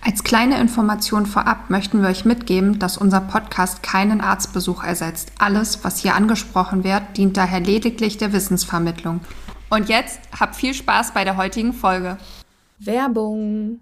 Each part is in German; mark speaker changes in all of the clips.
Speaker 1: Als kleine Information vorab möchten wir euch mitgeben, dass unser Podcast keinen Arztbesuch ersetzt. Alles, was hier angesprochen wird, dient daher lediglich der Wissensvermittlung. Und jetzt habt viel Spaß bei der heutigen Folge.
Speaker 2: Werbung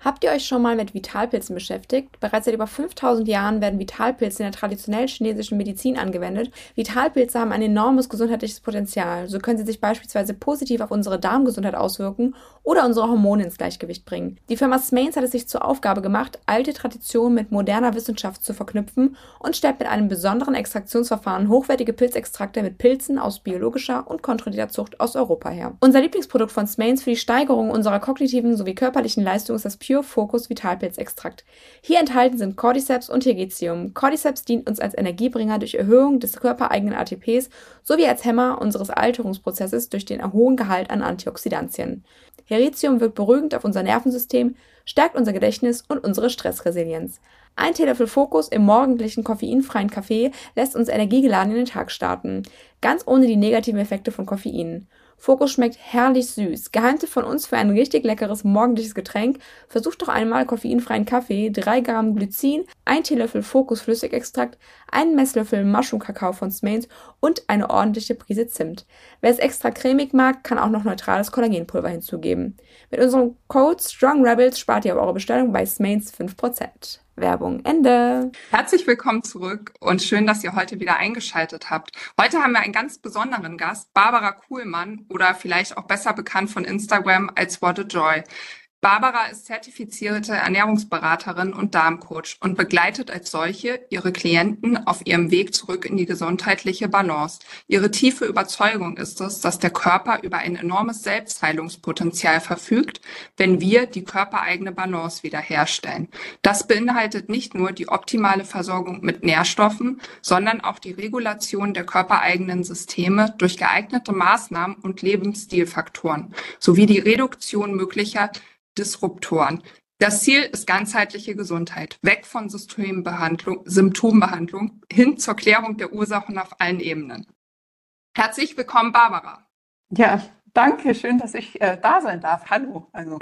Speaker 2: Habt ihr euch schon mal mit Vitalpilzen beschäftigt? Bereits seit über 5000 Jahren werden Vitalpilze in der traditionellen chinesischen Medizin angewendet. Vitalpilze haben ein enormes gesundheitliches Potenzial. So können sie sich beispielsweise positiv auf unsere Darmgesundheit auswirken oder unsere Hormone ins Gleichgewicht bringen. Die Firma Smains hat es sich zur Aufgabe gemacht, alte Traditionen mit moderner Wissenschaft zu verknüpfen und stellt mit einem besonderen Extraktionsverfahren hochwertige Pilzextrakte mit Pilzen aus biologischer und kontrollierter Zucht aus Europa her. Unser Lieblingsprodukt von Smains für die Steigerung unserer kognitiven sowie körperlichen Leistung ist das Pure Focus Vitalpilzextrakt. Hier enthalten sind Cordyceps und Tegetium. Cordyceps dient uns als Energiebringer durch Erhöhung des körpereigenen ATPs sowie als Hämmer unseres Alterungsprozesses durch den hohen Gehalt an Antioxidantien. Heritium wirkt beruhigend auf unser Nervensystem, stärkt unser Gedächtnis und unsere Stressresilienz. Ein Teelöffel Fokus im morgendlichen koffeinfreien Kaffee lässt uns energiegeladen in den Tag starten, ganz ohne die negativen Effekte von Koffein. Fokus schmeckt herrlich süß. Geheimtipp von uns für ein richtig leckeres morgendliches Getränk. Versucht doch einmal koffeinfreien Kaffee, 3 Gramm Glycin, 1 Teelöffel Fokus Flüssigextrakt, einen Messlöffel Mushroom Kakao von Smains und eine ordentliche Prise Zimt. Wer es extra cremig mag, kann auch noch neutrales Kollagenpulver hinzugeben. Mit unserem Code Strong Rebels spart ihr auf eure Bestellung bei Smains 5%. Werbung Ende.
Speaker 3: Herzlich willkommen zurück und schön, dass ihr heute wieder eingeschaltet habt. Heute haben wir einen ganz besonderen Gast, Barbara Kuhlmann oder vielleicht auch besser bekannt von Instagram als What a Joy. Barbara ist zertifizierte Ernährungsberaterin und Darmcoach und begleitet als solche ihre Klienten auf ihrem Weg zurück in die gesundheitliche Balance. Ihre tiefe Überzeugung ist es, dass der Körper über ein enormes Selbstheilungspotenzial verfügt, wenn wir die körpereigene Balance wiederherstellen. Das beinhaltet nicht nur die optimale Versorgung mit Nährstoffen, sondern auch die Regulation der körpereigenen Systeme durch geeignete Maßnahmen und Lebensstilfaktoren sowie die Reduktion möglicher Disruptoren. Das Ziel ist ganzheitliche Gesundheit, weg von Systembehandlung, Symptombehandlung hin zur Klärung der Ursachen auf allen Ebenen. Herzlich willkommen, Barbara.
Speaker 4: Ja, Danke, schön, dass ich äh, da sein darf. Hallo. Also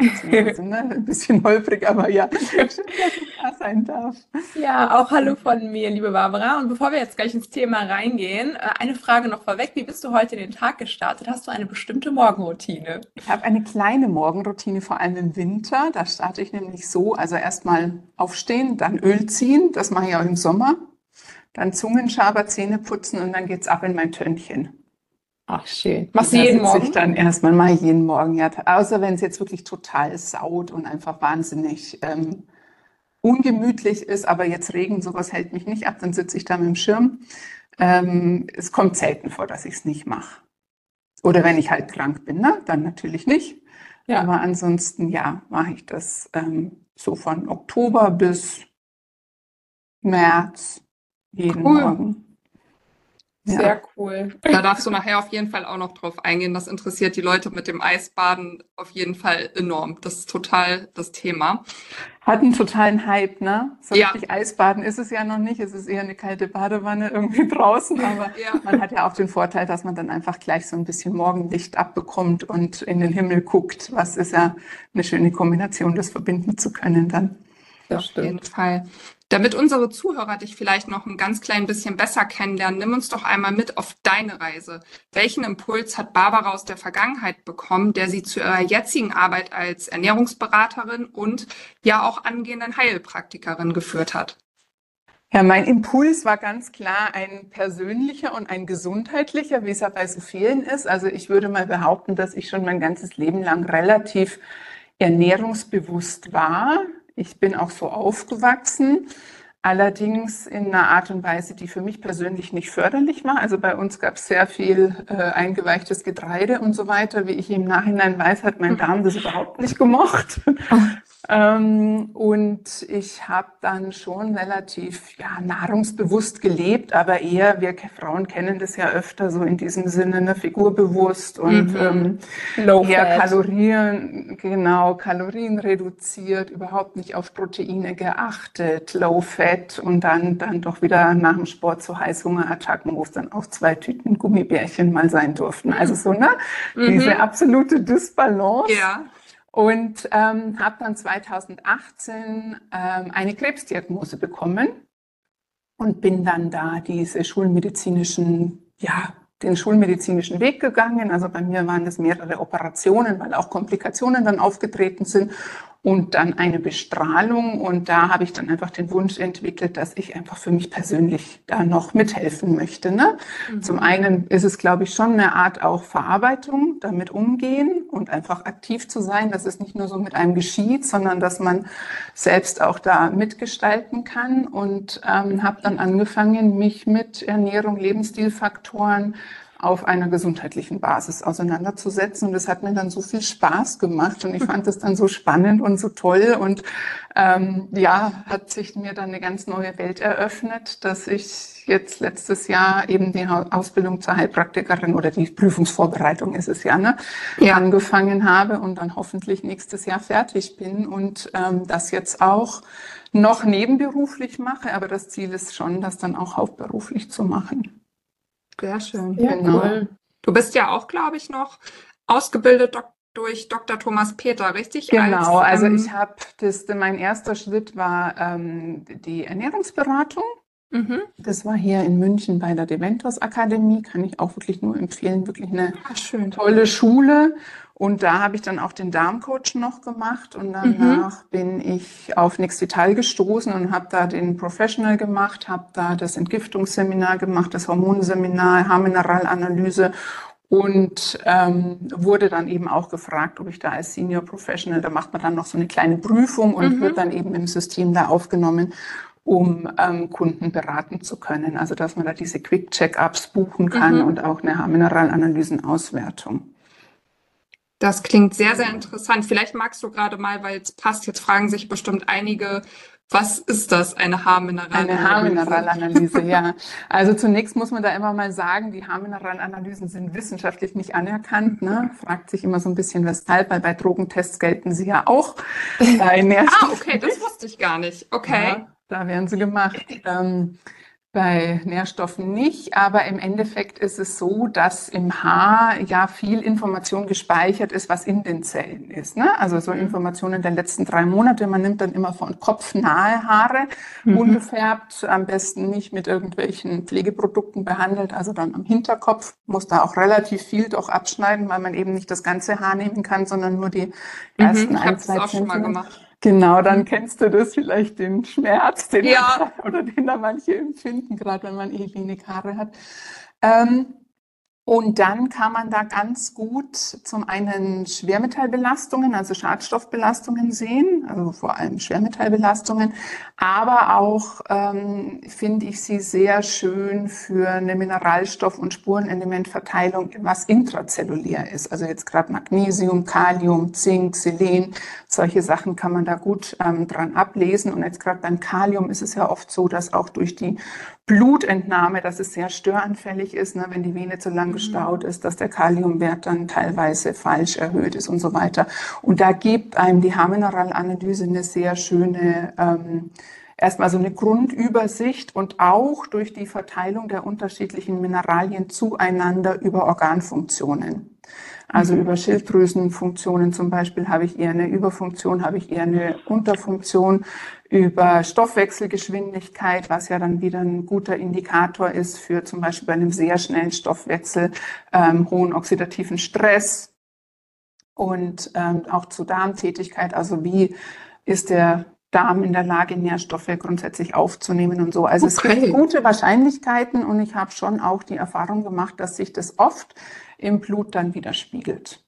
Speaker 4: ne, ein bisschen holprig, aber ja, schön, dass ich da sein darf.
Speaker 2: Ja, auch hallo von mir, liebe Barbara. Und bevor wir jetzt gleich ins Thema reingehen, äh, eine Frage noch vorweg. Wie bist du heute in den Tag gestartet? Hast du eine bestimmte Morgenroutine?
Speaker 4: Ich habe eine kleine Morgenroutine, vor allem im Winter. Da starte ich nämlich so, also erstmal aufstehen, dann Öl ziehen. Das mache ich auch im Sommer. Dann Zungenschaber, Zähne putzen und dann geht's ab in mein Tönnchen.
Speaker 2: Ach, schön. Machst du jeden Morgen?
Speaker 4: Ich dann erstmal mal jeden Morgen, ja. Außer wenn es jetzt wirklich total saut und einfach wahnsinnig ähm, ungemütlich ist, aber jetzt Regen, sowas hält mich nicht ab, dann sitze ich da mit dem Schirm. Ähm, es kommt selten vor, dass ich es nicht mache. Oder wenn ich halt krank bin, ne? dann natürlich nicht. Ja. Aber ansonsten, ja, mache ich das ähm, so von Oktober bis März jeden cool. Morgen.
Speaker 3: Sehr ja. cool. Da darfst du nachher auf jeden Fall auch noch drauf eingehen. Das interessiert die Leute mit dem Eisbaden auf jeden Fall enorm. Das ist total das Thema.
Speaker 4: Hat einen totalen Hype, ne? So ja. richtig Eisbaden ist es ja noch nicht. Es ist eher eine kalte Badewanne irgendwie draußen. Aber ja. man hat ja auch den Vorteil, dass man dann einfach gleich so ein bisschen Morgenlicht abbekommt und in den Himmel guckt. Was ist ja eine schöne Kombination, das verbinden zu können dann.
Speaker 3: Das auf stimmt. jeden Fall. Damit unsere Zuhörer dich vielleicht noch ein ganz klein bisschen besser kennenlernen, nimm uns doch einmal mit auf deine Reise. Welchen Impuls hat Barbara aus der Vergangenheit bekommen, der sie zu ihrer jetzigen Arbeit als Ernährungsberaterin und ja auch angehenden Heilpraktikerin geführt hat?
Speaker 4: Ja, mein Impuls war ganz klar ein persönlicher und ein gesundheitlicher, wie es ja bei so vielen ist. Also ich würde mal behaupten, dass ich schon mein ganzes Leben lang relativ ernährungsbewusst war. Ich bin auch so aufgewachsen, allerdings in einer Art und Weise, die für mich persönlich nicht förderlich war. Also bei uns gab es sehr viel äh, eingeweichtes Getreide und so weiter. Wie ich im Nachhinein weiß, hat mein Darm das überhaupt nicht gemocht. Ähm, und ich habe dann schon relativ ja, nahrungsbewusst gelebt, aber eher, wir Frauen kennen das ja öfter so in diesem Sinne, ne, figurbewusst und
Speaker 2: Mhm.
Speaker 4: ähm,
Speaker 2: Low
Speaker 4: eher
Speaker 2: Fat.
Speaker 4: Kalorien, genau, Kalorien reduziert, überhaupt nicht auf Proteine geachtet, Low Fat und dann, dann doch wieder nach dem Sport zu Heißhungerattacken, wo es dann auch zwei Tüten Gummibärchen mal sein durften. Also so, ne, diese absolute Disbalance.
Speaker 3: Ja.
Speaker 4: Und ähm, habe dann 2018 ähm, eine Krebsdiagnose bekommen und bin dann da diese schulmedizinischen, ja, den schulmedizinischen Weg gegangen. Also bei mir waren das mehrere Operationen, weil auch Komplikationen dann aufgetreten sind und dann eine Bestrahlung. Und da habe ich dann einfach den Wunsch entwickelt, dass ich einfach für mich persönlich da noch mithelfen möchte. Ne? Zum einen ist es, glaube ich, schon eine Art auch Verarbeitung, damit umgehen und einfach aktiv zu sein, dass es nicht nur so mit einem geschieht, sondern dass man selbst auch da mitgestalten kann. Und ähm, habe dann angefangen, mich mit Ernährung, Lebensstilfaktoren auf einer gesundheitlichen Basis auseinanderzusetzen. Und es hat mir dann so viel Spaß gemacht und ich fand es dann so spannend und so toll und ähm, ja, hat sich mir dann eine ganz neue Welt eröffnet, dass ich jetzt letztes Jahr eben die Ausbildung zur Heilpraktikerin oder die Prüfungsvorbereitung ist es ja, ne,
Speaker 3: Ja.
Speaker 4: angefangen habe und dann hoffentlich nächstes Jahr fertig bin und ähm, das jetzt auch noch nebenberuflich mache, aber das Ziel ist schon, das dann auch hauptberuflich zu machen.
Speaker 3: Sehr schön.
Speaker 2: Ja,
Speaker 4: Genau.
Speaker 2: cool.
Speaker 3: Du bist ja auch, glaube ich, noch ausgebildet dok durch Dr. Thomas Peter, richtig?
Speaker 4: Genau,
Speaker 3: Als,
Speaker 4: also
Speaker 3: ähm,
Speaker 4: ich habe das, mein erster Schritt war ähm, die Ernährungsberatung.
Speaker 3: Mhm.
Speaker 4: Das war hier in München bei der Deventos Akademie, kann ich auch wirklich nur empfehlen, wirklich eine
Speaker 3: Ah, schön.
Speaker 4: tolle Schule. Und da habe ich dann auch den Darmcoach noch gemacht und danach bin ich auf Nix Vital gestoßen und habe da den Professional gemacht, habe da das Entgiftungsseminar gemacht, das Hormonseminar, Haarmineralanalyse und ähm, wurde dann eben auch gefragt, ob ich da als Senior Professional, da macht man dann noch so eine kleine Prüfung und wird dann eben im System da aufgenommen, um ähm, Kunden beraten zu können. Also dass man da diese Quick-Check-ups buchen kann und auch eine Haarmineralanalysenauswertung.
Speaker 3: Das klingt sehr, sehr interessant. Vielleicht magst du gerade mal, weil es passt, jetzt fragen sich bestimmt einige, was ist das, eine Haarmineralanalyse?
Speaker 4: Eine Haarmineralanalyse, ja. Also zunächst muss man da immer mal sagen, die Haarmineralanalysen sind wissenschaftlich nicht anerkannt. Ne? Fragt sich immer so ein bisschen weshalb, weil bei Drogentests gelten sie ja auch.
Speaker 3: Ah, okay, das wusste ich gar nicht. Okay.
Speaker 4: Ja, da werden sie gemacht. Ähm, bei Nährstoffen nicht, aber im Endeffekt ist es so, dass im Haar ja viel Information gespeichert ist, was in den Zellen ist. Ne? Also so Informationen der letzten drei Monate. Man nimmt dann immer von Kopf nahe Haare, ungefärbt, am besten nicht mit irgendwelchen Pflegeprodukten behandelt, also dann am Hinterkopf. Muss da auch relativ viel doch abschneiden, weil man eben nicht das ganze Haar nehmen kann, sondern nur die ersten
Speaker 3: Mhm, ich
Speaker 4: ein, zwei
Speaker 3: auch schon mal gemacht.
Speaker 4: Genau, dann kennst du das vielleicht den Schmerz, den
Speaker 3: Ja.
Speaker 4: oder den da manche empfinden, gerade wenn man eh wenig Haare hat. Ähm, und dann kann man da ganz gut zum einen Schwermetallbelastungen, also Schadstoffbelastungen sehen, also vor allem Schwermetallbelastungen, aber auch ähm, finde ich sie sehr schön für eine Mineralstoff- und Spurenelementverteilung, was intrazellulär ist. Also jetzt gerade Magnesium, Kalium, Zink, Selen, solche Sachen kann man da gut ähm, dran ablesen. Und jetzt gerade beim Kalium ist es ja oft so, dass auch durch die Blutentnahme, dass es sehr störanfällig ist, ne, wenn die Vene zu lang gestaut ist, dass der Kaliumwert dann teilweise falsch erhöht ist und so weiter. Und da gibt einem die Haarmineralanalyse eine sehr schöne, ähm, erstmal so eine Grundübersicht und auch durch die Verteilung der unterschiedlichen Mineralien zueinander über Organfunktionen. Also über Schilddrüsenfunktionen zum Beispiel habe ich eher eine Überfunktion, habe ich eher eine Unterfunktion. Über Stoffwechselgeschwindigkeit, was ja dann wieder ein guter Indikator ist für zum Beispiel bei einem sehr schnellen Stoffwechsel, ähm, hohen oxidativen Stress und ähm, auch zur Darmtätigkeit. Also wie ist der Darm in der Lage, Nährstoffe grundsätzlich aufzunehmen und so. Also es
Speaker 3: Okay.
Speaker 4: gibt gute Wahrscheinlichkeiten und ich habe schon auch die Erfahrung gemacht, dass sich das oft im Blut dann widerspiegelt.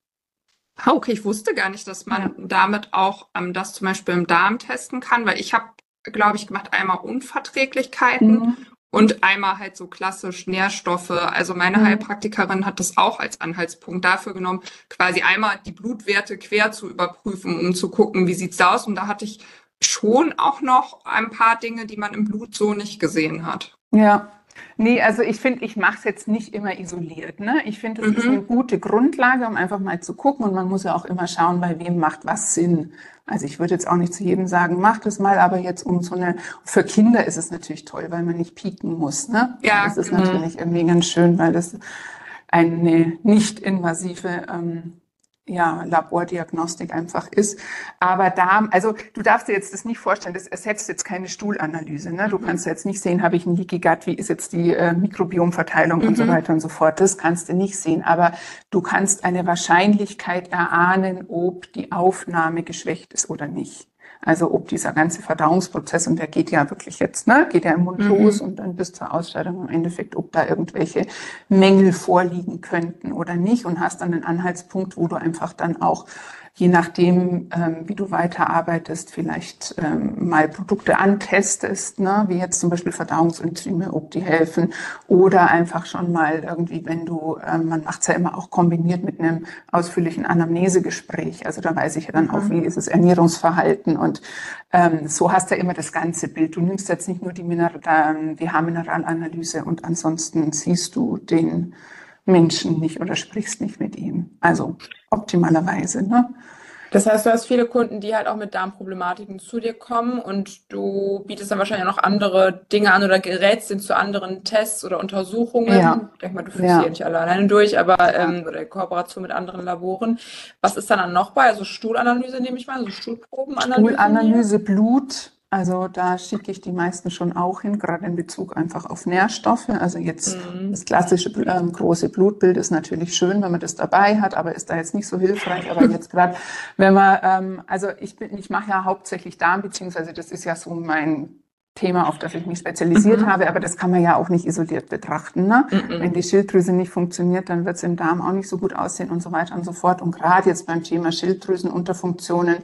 Speaker 3: Ah, okay, ich wusste gar nicht, dass man damit auch ähm, das zum Beispiel im Darm testen kann, weil ich habe, glaube ich, gemacht einmal Unverträglichkeiten
Speaker 4: Mhm.
Speaker 3: Und einmal halt so klassisch Nährstoffe. Also meine
Speaker 4: Mhm.
Speaker 3: Heilpraktikerin hat das auch als Anhaltspunkt dafür genommen, quasi einmal die Blutwerte quer zu überprüfen, um zu gucken, wie sieht's da aus. Und da hatte ich schon auch noch ein paar Dinge, die man im Blut so nicht gesehen hat.
Speaker 4: Ja. Nee, also ich finde, ich mache es jetzt nicht immer isoliert. Ne? Ich finde, es ist
Speaker 3: Mhm.
Speaker 4: eine gute Grundlage, um einfach mal zu gucken. Und man muss ja auch immer schauen, bei wem macht was Sinn. Also ich würde jetzt auch nicht zu jedem sagen, mach das mal, aber jetzt um so eine, für Kinder ist es natürlich toll, weil man nicht pieken muss. Ne?
Speaker 3: Ja,
Speaker 4: Das ist
Speaker 3: genau.
Speaker 4: natürlich irgendwie ganz schön, weil das eine nicht invasive ähm, ja, Labordiagnostik einfach ist. Aber da, also du darfst dir jetzt das nicht vorstellen, das ersetzt jetzt keine Stuhlanalyse. Ne? Du kannst jetzt nicht sehen, habe ich ein Leaky Gut, wie ist jetzt die äh, Mikrobiomverteilung und so
Speaker 3: Mhm.
Speaker 4: weiter und so fort. Das kannst du nicht sehen. Aber du kannst eine Wahrscheinlichkeit erahnen, ob die Aufnahme geschwächt ist oder nicht. Also ob dieser ganze Verdauungsprozess, und der geht ja wirklich jetzt, ne, geht ja im Mund
Speaker 3: Mhm.
Speaker 4: los und dann bis zur Ausscheidung im Endeffekt, ob da irgendwelche Mängel vorliegen könnten oder nicht und hast dann einen Anhaltspunkt, wo du einfach dann auch, je nachdem, ähm, wie du weiterarbeitest, vielleicht ähm, mal Produkte antestest, ne, wie jetzt zum Beispiel Verdauungsenzyme, ob die helfen. Oder einfach schon mal irgendwie, wenn du, ähm, man macht's ja immer auch kombiniert mit einem ausführlichen Anamnesegespräch, also da weiß ich ja dann auch, wie ist das Ernährungsverhalten. Und ähm, so hast du ja immer das ganze Bild. Du nimmst jetzt nicht nur die, Mineral ähm, die Haarmineralanalyse und ansonsten siehst du den Menschen nicht oder sprichst nicht mit ihm. Also optimalerweise, ne?
Speaker 2: Das heißt, du hast viele Kunden, die halt auch mit Darmproblematiken zu dir kommen und du bietest dann wahrscheinlich auch noch andere Dinge an oder gerätst ihn zu anderen Tests oder Untersuchungen.
Speaker 4: Ja.
Speaker 2: Ich denke mal, du führst
Speaker 4: Ja.
Speaker 2: ja nicht alle alleine durch, aber ähm, oder in Kooperation mit anderen Laboren. Was ist dann, dann noch bei? Also Stuhlanalyse nehme ich mal, also Stuhlprobenanalyse.
Speaker 4: Stuhlanalyse, Blut, also da schicke ich die meisten schon auch hin, gerade in Bezug einfach auf Nährstoffe. Also jetzt
Speaker 2: Mhm.
Speaker 4: das klassische ähm, große Blutbild ist natürlich schön, wenn man das dabei hat, aber ist da jetzt nicht so hilfreich. Aber jetzt gerade, wenn man, ähm, also ich bin, ich mache ja hauptsächlich Darm, beziehungsweise das ist ja so mein Thema, auf das ich mich spezialisiert
Speaker 2: Mhm.
Speaker 4: habe, aber das kann man ja auch nicht isoliert betrachten. Ne?
Speaker 2: Mhm.
Speaker 4: Wenn die Schilddrüse nicht funktioniert, dann wird es im Darm auch nicht so gut aussehen und so weiter und so fort. Und gerade jetzt beim Thema Schilddrüsenunterfunktionen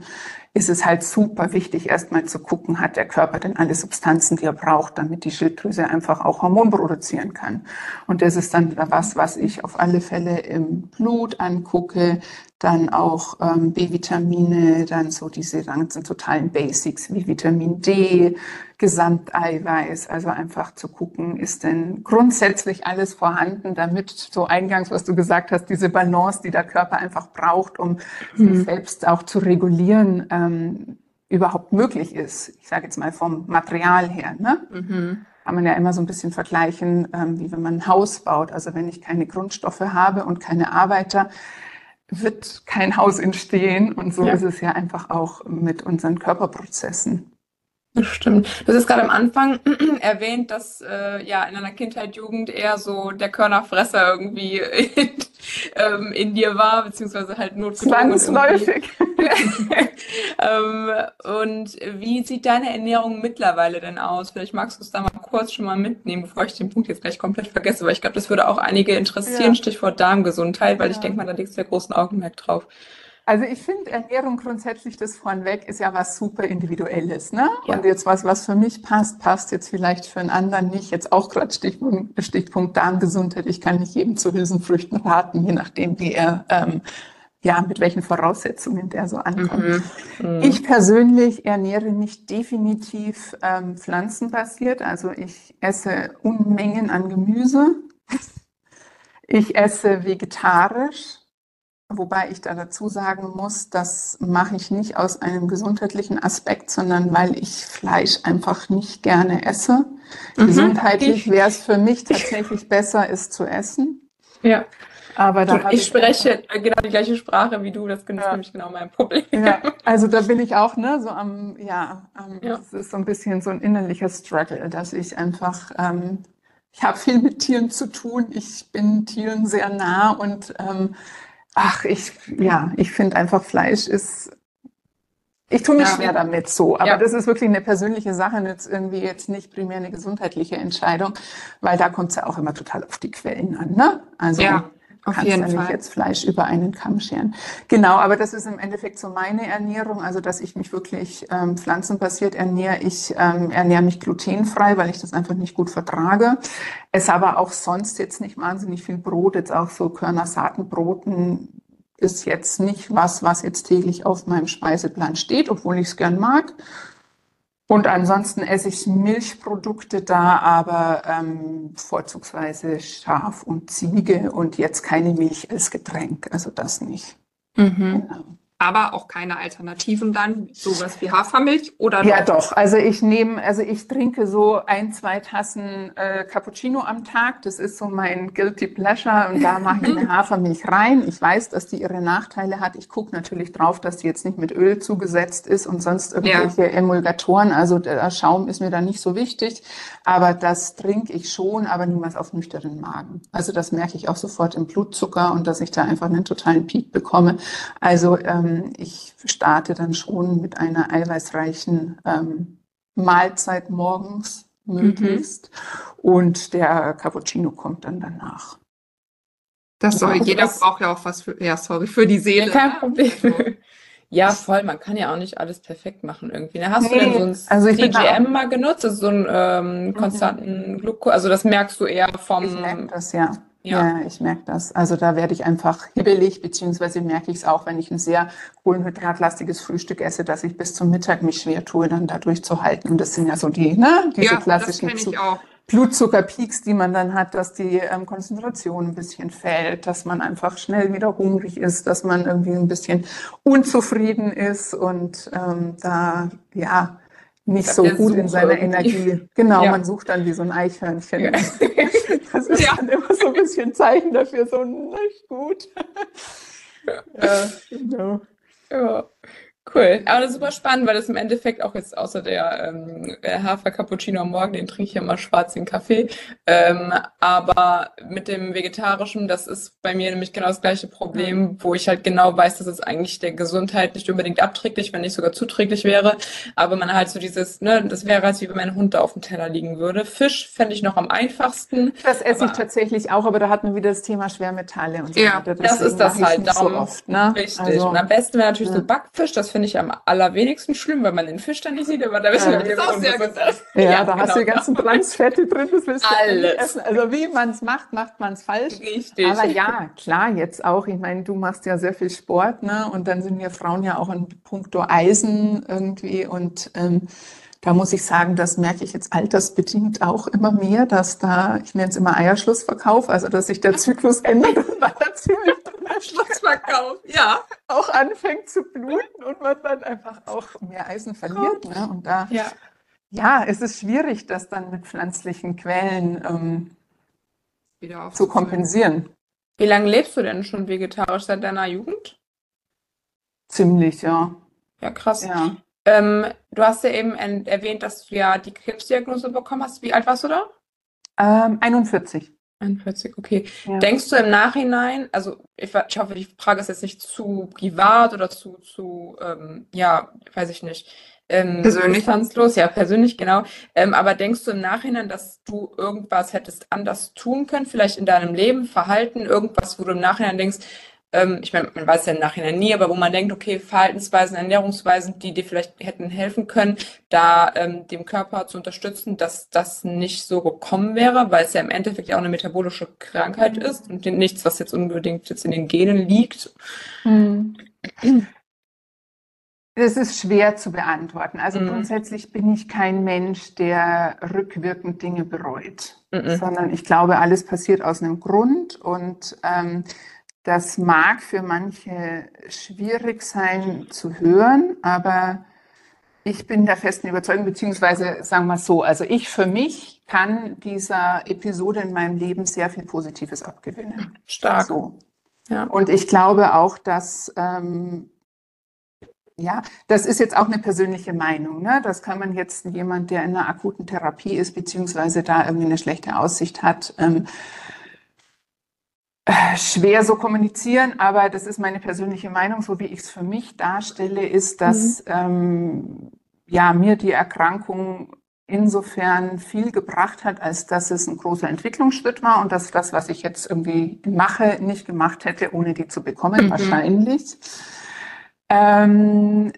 Speaker 4: ist es halt super wichtig, erstmal zu gucken, hat der Körper denn alle Substanzen, die er braucht, damit die Schilddrüse einfach auch Hormon produzieren kann. Und das ist dann was, was ich auf alle Fälle im Blut angucke, dann auch ähm, B-Vitamine, dann so diese ganzen totalen Basics wie Vitamin D, Gesamteiweiß, also einfach zu gucken, ist denn grundsätzlich alles vorhanden, damit so eingangs, was du gesagt hast, diese Balance, die der Körper einfach braucht, um
Speaker 2: Mhm.
Speaker 4: sich selbst auch zu regulieren, ähm, überhaupt möglich ist. Ich sage jetzt mal vom Material her. Ne?
Speaker 2: Mhm.
Speaker 4: kann man ja immer so ein bisschen vergleichen, ähm, wie wenn man ein Haus baut. Also wenn ich keine Grundstoffe habe und keine Arbeiter, wird kein Haus entstehen. Und so
Speaker 2: Ja.
Speaker 4: ist es ja einfach auch mit unseren Körperprozessen.
Speaker 2: Das stimmt. Du hast jetzt gerade am Anfang erwähnt, dass äh, ja in deiner Kindheit, Jugend eher so der Körnerfresser irgendwie in, ähm, in dir war, beziehungsweise halt notgedrungen.
Speaker 4: Zwangsläufig.
Speaker 2: ähm, und wie sieht deine Ernährung mittlerweile denn aus? Vielleicht magst du es da mal kurz schon mal mitnehmen, bevor ich den Punkt jetzt gleich komplett vergesse, weil ich glaube, das würde auch einige interessieren,
Speaker 4: Ja.
Speaker 2: Stichwort Darmgesundheit, weil ich
Speaker 4: Ja.
Speaker 2: denke mal, da legst du ja großen Augenmerk drauf.
Speaker 4: Also ich finde Ernährung grundsätzlich das vornweg ist ja was super Individuelles, ne?
Speaker 2: Ja.
Speaker 4: Und jetzt was, was für mich passt, passt jetzt vielleicht für einen anderen nicht. Jetzt auch gerade Stichpunkt, Stichpunkt Darmgesundheit. Ich kann nicht jedem zu Hülsenfrüchten raten, je nachdem, wie er, ähm, ja, mit welchen Voraussetzungen der so ankommt.
Speaker 2: Mhm.
Speaker 4: Ich persönlich ernähre mich definitiv ähm, pflanzenbasiert. Also ich esse Unmengen an Gemüse. Ich esse vegetarisch, wobei ich da dazu sagen muss, das mache ich nicht aus einem gesundheitlichen Aspekt, sondern weil ich Fleisch einfach nicht gerne esse.
Speaker 2: Mhm.
Speaker 4: Gesundheitlich
Speaker 2: Ich-
Speaker 4: wäre es für mich tatsächlich besser, es zu essen.
Speaker 2: Ja.
Speaker 4: Aber da habe
Speaker 2: ich spreche genau die gleiche Sprache wie du, das ist
Speaker 4: Ja.
Speaker 2: nämlich genau mein Problem.
Speaker 4: Ja, also da bin ich auch, ne, so am, ja, am,
Speaker 2: Ja.
Speaker 4: das ist so ein bisschen so ein innerlicher Struggle, dass ich einfach, ähm, ich habe viel mit Tieren zu tun, ich bin Tieren sehr nah und ähm, ach, ich, ja, ich finde einfach Fleisch ist, ich tue mich
Speaker 2: Ja.
Speaker 4: schwer damit so, aber
Speaker 2: Ja.
Speaker 4: das ist wirklich eine persönliche Sache und jetzt irgendwie jetzt nicht primär eine gesundheitliche Entscheidung, weil da kommt es ja auch immer total auf die Quellen an, ne? Also
Speaker 2: Ja.
Speaker 4: Auf kannst jeden ja nicht jetzt Fleisch über einen Kamm scheren. Genau, aber das ist im Endeffekt so meine Ernährung, also dass ich mich wirklich ähm, pflanzenbasiert ernähre. Ich ähm, ernähre mich glutenfrei, weil ich das einfach nicht gut vertrage. Es aber auch sonst jetzt nicht wahnsinnig viel Brot, jetzt auch so Körner-Saatenbroten ist jetzt nicht was, was jetzt täglich auf meinem Speiseplan steht, obwohl ich es gern mag. Und ansonsten esse ich Milchprodukte da, aber ähm, vorzugsweise Schaf und Ziege und jetzt keine Milch als Getränk, also das nicht.
Speaker 3: Mhm. Genau aber auch keine Alternativen dann, sowas wie Hafermilch oder?
Speaker 4: Ja, doch. Also ich nehme, also ich trinke so ein, zwei Tassen äh, Cappuccino am Tag. Das ist so mein guilty pleasure und da mache ich eine Hafermilch rein. Ich weiß, dass die ihre Nachteile hat. Ich gucke natürlich drauf, dass die jetzt nicht mit Öl zugesetzt ist und sonst irgendwelche ja. Emulgatoren. Also der Schaum ist mir da nicht so wichtig, aber das trinke ich schon, aber niemals auf nüchternen Magen. Also das merke ich auch sofort im Blutzucker und dass ich da einfach einen totalen Peak bekomme. Also ähm, ähm, ich starte dann schon mit einer eiweißreichen ähm, Mahlzeit morgens möglichst mhm. und der Cappuccino kommt dann danach.
Speaker 3: Das soll, also jeder das, braucht ja auch was für, ja, sorry, für die Seele.
Speaker 2: Kein? Problem. Ja, voll. Man kann ja auch nicht alles perfekt machen irgendwie. Ne? Hast nee, du denn so ein also CGM mal genutzt? Also so einen ähm, mhm. konstanten mhm. Glucose? Also das merkst du eher vom.
Speaker 4: Ich merke das, ja. Ja. ja, ich merke das. Also da werde ich einfach hibbelig, beziehungsweise merke ich es auch, wenn ich ein sehr kohlenhydratlastiges Frühstück esse, dass ich bis zum Mittag mich schwer tue, dann da durchzuhalten. Und das sind ja so die, ne, diese ja, klassischen Blutzuckerpeaks, die man dann hat, dass die ähm, Konzentration ein bisschen fällt, dass man einfach schnell wieder hungrig ist, dass man irgendwie ein bisschen unzufrieden ist und ähm, da, ja, nicht so gut in seiner Energie. Genau, ja. man sucht dann wie so ein Eichhörnchen. Ja. Das ist ja. dann immer so ein bisschen Zeichen dafür, so nicht gut.
Speaker 2: Ja, genau. Ja. Cool. Aber das ist super spannend, weil das im Endeffekt auch jetzt außer der ähm, Hafer-Cappuccino am Morgen, den trinke ich ja mal schwarz in Kaffee. Ähm, aber mit dem Vegetarischen, das ist bei mir nämlich genau das gleiche Problem, mhm. wo ich halt genau weiß, dass es eigentlich der Gesundheit nicht unbedingt abträglich, wenn nicht sogar zuträglich wäre. Aber man halt so dieses, ne, das wäre als wie wenn mein Hund da auf dem Teller liegen würde. Fisch fände ich noch am einfachsten.
Speaker 4: Das esse ich tatsächlich auch, aber da hat man wieder das Thema Schwermetalle und
Speaker 2: so ja, weiter. Das ist das halt. Darum, so oft, ne? Richtig. Also, und am besten wäre natürlich ja. so Backfisch, das finde ich am allerwenigsten schlimm, weil man den Fisch dann nicht sieht, aber da wissen ja, wir, das auch sehr gut.
Speaker 4: Ja, ja, da genau. hast du die ganzen Transfette drin, das willst du Alles. nicht essen. Also wie man es macht, macht man es falsch. Richtig. Aber ja, klar, jetzt auch. Ich meine, du machst ja sehr viel Sport, ne? Und dann sind wir Frauen ja auch in puncto Eisen irgendwie und ähm, da muss ich sagen, das merke ich jetzt altersbedingt auch immer mehr, dass da, ich nenne es immer Eierschlussverkauf, also dass sich der Zyklus ändert und man da ziemlich
Speaker 3: Schlussverkauf, ja.
Speaker 4: Auch anfängt zu bluten und man dann einfach auch mehr Eisen verliert. Ne? Und da, ja. ja, es ist schwierig, das dann mit pflanzlichen Quellen ähm, Wieder zu kompensieren.
Speaker 2: Wie lange lebst du denn schon vegetarisch seit deiner Jugend?
Speaker 4: Ziemlich, ja.
Speaker 2: Ja, krass. Ja. Ähm, du hast ja eben erwähnt, dass du ja die Krebsdiagnose bekommen hast. Wie alt warst du da?
Speaker 4: Ähm, 41.
Speaker 2: 41, okay. Ja. Denkst du im Nachhinein, also ich, ich, hoffe, die Frage ist jetzt nicht zu privat oder zu, zu ähm, ja, weiß ich nicht, ähm, persönlich tanzlos, ja, persönlich, genau. Ähm, aber denkst du im Nachhinein, dass du irgendwas hättest anders tun können, vielleicht in deinem Leben, Verhalten, irgendwas, wo du im Nachhinein denkst, ähm, ich meine, man weiß ja im Nachhinein nie, aber wo man denkt, okay, Verhaltensweisen, Ernährungsweisen, die dir vielleicht hätten helfen können, da ähm, dem Körper zu unterstützen, dass das nicht so gekommen wäre, weil es ja im Endeffekt ja auch eine metabolische Krankheit ist und nichts, was jetzt unbedingt jetzt in den Genen liegt. Mhm.
Speaker 4: Das ist schwer zu beantworten. Also mhm. grundsätzlich bin ich kein Mensch, der rückwirkend Dinge bereut, mhm. sondern ich glaube, alles passiert aus einem Grund und ähm, das mag für manche schwierig sein zu hören, aber ich bin der festen Überzeugung, beziehungsweise sagen wir so, also ich für mich kann dieser Episode in meinem Leben sehr viel Positives abgewinnen.
Speaker 2: Stark.
Speaker 4: So. Ja. Und ich glaube auch, dass ähm, ja, das ist jetzt auch eine persönliche Meinung. Ne? Das kann man jetzt jemand, der in einer akuten Therapie ist, beziehungsweise da irgendwie eine schlechte Aussicht hat, ähm, schwer so kommunizieren, aber das ist meine persönliche Meinung, so wie ich es für mich darstelle, ist, dass mhm. ähm, ja mir die Erkrankung insofern viel gebracht hat, als dass es ein großer Entwicklungsschritt war und dass das, was ich jetzt irgendwie mache, nicht gemacht hätte, ohne die zu bekommen, mhm. wahrscheinlich. Ähm,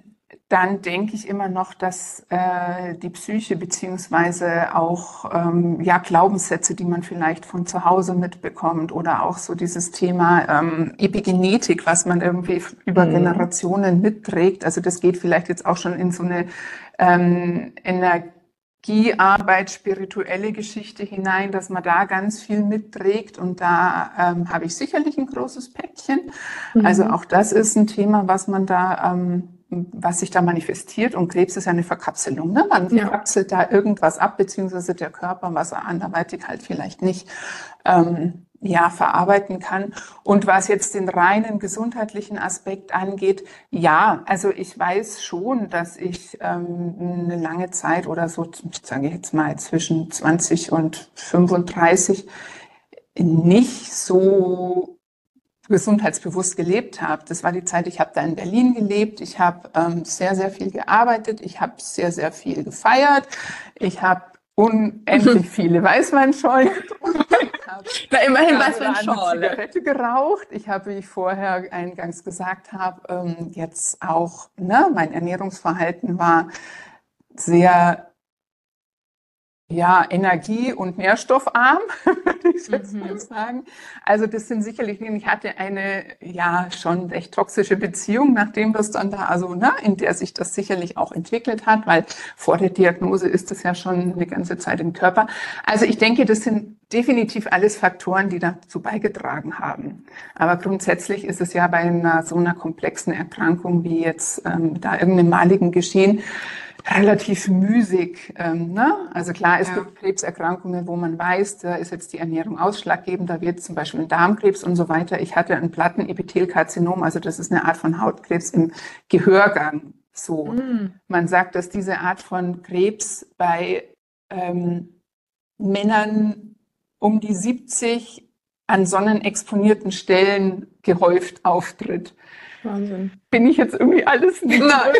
Speaker 4: dann denke ich immer noch, dass äh, die Psyche beziehungsweise auch ähm, ja Glaubenssätze, die man vielleicht von zu Hause mitbekommt oder auch so dieses Thema ähm, Epigenetik, was man irgendwie über mhm. Generationen mitträgt. Also das geht vielleicht jetzt auch schon in so eine ähm, Energiearbeit, spirituelle Geschichte hinein, dass man da ganz viel mitträgt und da ähm, habe ich sicherlich ein großes Päckchen. Mhm. Also auch das ist ein Thema, was man da ähm, was sich da manifestiert. Und Krebs ist ja eine Verkapselung. Ne? Man ja. verkapselt da irgendwas ab, beziehungsweise der Körper, was er anderweitig halt vielleicht nicht ähm, ja, verarbeiten kann. Und was jetzt den reinen gesundheitlichen Aspekt angeht, ja, also ich weiß schon, dass ich ähm, eine lange Zeit oder so, sage ich jetzt mal zwischen 20 und 35 nicht so gesundheitsbewusst gelebt habe. Das war die Zeit, ich habe da in Berlin gelebt, ich habe ähm, sehr, sehr viel gearbeitet, ich habe sehr, sehr viel gefeiert, ich habe unendlich viele Weißweinschollen
Speaker 2: Na, immerhin Weißweinschorle.
Speaker 4: Zigarette geraucht. Ich habe, wie ich vorher eingangs gesagt habe, ähm, jetzt auch, ne, mein Ernährungsverhalten war sehr ja, energie- und nährstoffarm, würde ich jetzt mhm. mal sagen. Also das sind sicherlich, ich hatte eine ja schon recht toxische Beziehung, nachdem das dann da, also ne, in der sich das sicherlich auch entwickelt hat, weil vor der Diagnose ist das ja schon eine ganze Zeit im Körper. Also ich denke, das sind definitiv alles Faktoren, die dazu beigetragen haben. Aber grundsätzlich ist es ja bei einer so einer komplexen Erkrankung wie jetzt ähm, da irgendeinem maligen Geschehen, relativ müßig. Ähm, ne? Also klar, es ja. gibt Krebserkrankungen, wo man weiß, da ist jetzt die Ernährung ausschlaggebend, da wird zum Beispiel ein Darmkrebs und so weiter. Ich hatte ein Plattenepithelkarzinom, also das ist eine Art von Hautkrebs im Gehörgang. So, mm. man sagt, dass diese Art von Krebs bei ähm, Männern um die 70 an sonnenexponierten Stellen gehäuft auftritt. Wahnsinn. Bin ich jetzt irgendwie alles nicht? Nein.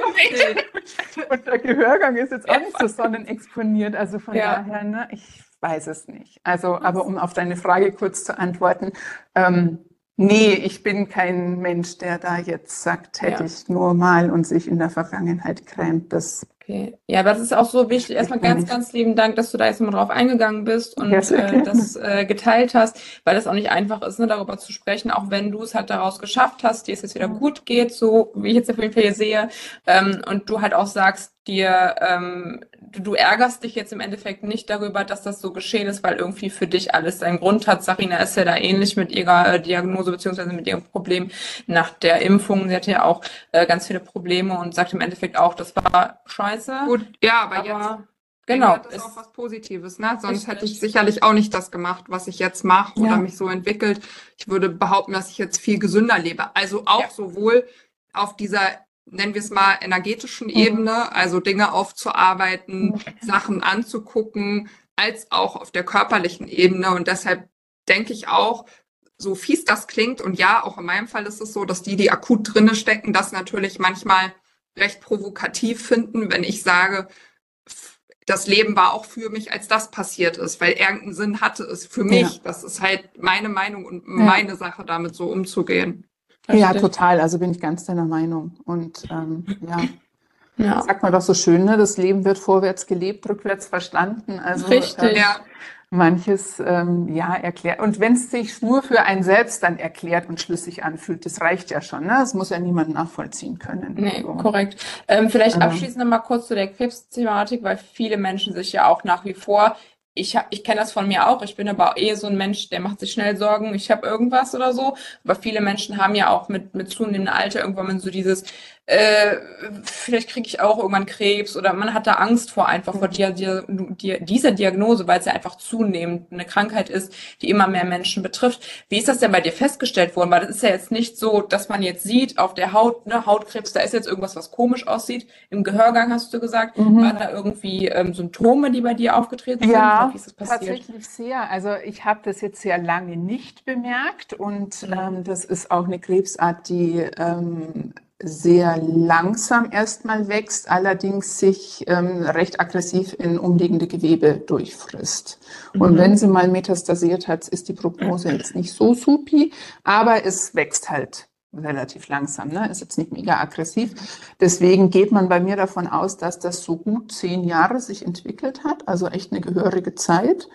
Speaker 4: Und der Gehörgang ist jetzt auch nicht so sonnenexponiert. Also von ja. daher, ne, ich weiß es nicht. Also, aber um auf deine Frage kurz zu antworten, ähm, nee, ich bin kein Mensch, der da jetzt sagt, hätte ja. ich nur mal und sich in der Vergangenheit krämt. Das
Speaker 2: Okay. Ja, aber das ist auch so wichtig. Erstmal ganz, ganz lieben Dank, dass du da jetzt mal drauf eingegangen bist und äh, das äh, geteilt hast, weil das auch nicht einfach ist, ne, darüber zu sprechen, auch wenn du es halt daraus geschafft hast, dir es jetzt wieder gut geht, so wie ich jetzt auf jeden Fall hier sehe, ähm, und du halt auch sagst, dir, ähm, du, du ärgerst dich jetzt im Endeffekt nicht darüber, dass das so geschehen ist, weil irgendwie für dich alles seinen Grund hat. Sarina ist ja da ähnlich mit ihrer äh, Diagnose beziehungsweise mit ihrem Problem nach der Impfung. Sie hatte ja auch äh, ganz viele Probleme und sagt im Endeffekt auch, das war scheiße.
Speaker 3: Gut, ja, aber, aber jetzt Genau. Das ist auch was Positives, ne? Sonst richtig. hätte ich sicherlich auch nicht das gemacht, was ich jetzt mache oder ja. mich so entwickelt. Ich würde behaupten, dass ich jetzt viel gesünder lebe. Also auch ja. sowohl auf dieser nennen wir es mal, energetischen mhm. Ebene, also Dinge aufzuarbeiten, mhm. Sachen anzugucken, als auch auf der körperlichen Ebene. Und deshalb denke ich auch, so fies das klingt, und ja, auch in meinem Fall ist es so, dass die, die akut drinne stecken, das natürlich manchmal recht provokativ finden, wenn ich sage, das Leben war auch für mich, als das passiert ist, weil irgendeinen Sinn hatte es für mich. Ja. Das ist halt meine Meinung und meine ja. Sache, damit so umzugehen.
Speaker 4: Ja, total. Also bin ich ganz deiner Meinung. Und ähm, ja. Ja. Sagt man doch so schön, ne? das Leben wird vorwärts gelebt, rückwärts verstanden. Also
Speaker 2: Richtig.
Speaker 4: Äh, ja. Manches ähm, ja erklärt. Und wenn es sich nur für einen selbst dann erklärt und schlüssig anfühlt, das reicht ja schon. Ne? Das muss ja niemand nachvollziehen können.
Speaker 2: Nee, so. korrekt. Ähm, vielleicht abschließend noch mal kurz zu der Krebsthematik, weil viele Menschen sich ja auch nach wie vor ich, hab, ich kenne das von mir auch. Ich bin aber auch eher so ein Mensch, der macht sich schnell Sorgen, ich habe irgendwas oder so. Aber viele Menschen haben ja auch mit, mit zunehmendem Alter irgendwann so dieses, äh, vielleicht kriege ich auch irgendwann Krebs oder man hat da Angst vor einfach vor dir, dir, dir, dieser Diagnose, weil es ja einfach zunehmend eine Krankheit ist, die immer mehr Menschen betrifft. Wie ist das denn bei dir festgestellt worden? Weil das ist ja jetzt nicht so, dass man jetzt sieht auf der Haut, ne, Hautkrebs, da ist jetzt irgendwas, was komisch aussieht. Im Gehörgang hast du gesagt, mhm. waren da irgendwie ähm, Symptome, die bei dir aufgetreten sind?
Speaker 4: Ja, wie ist das passiert? tatsächlich sehr. Also ich habe das jetzt sehr lange nicht bemerkt und mhm. ähm, das ist auch eine Krebsart, die ähm, sehr langsam erstmal wächst, allerdings sich ähm, recht aggressiv in umliegende Gewebe durchfrisst. Mhm. Und wenn sie mal metastasiert hat, ist die Prognose jetzt nicht so supi, aber es wächst halt relativ langsam, ne? ist jetzt nicht mega aggressiv. Deswegen geht man bei mir davon aus, dass das so gut zehn Jahre sich entwickelt hat, also echt eine gehörige Zeit.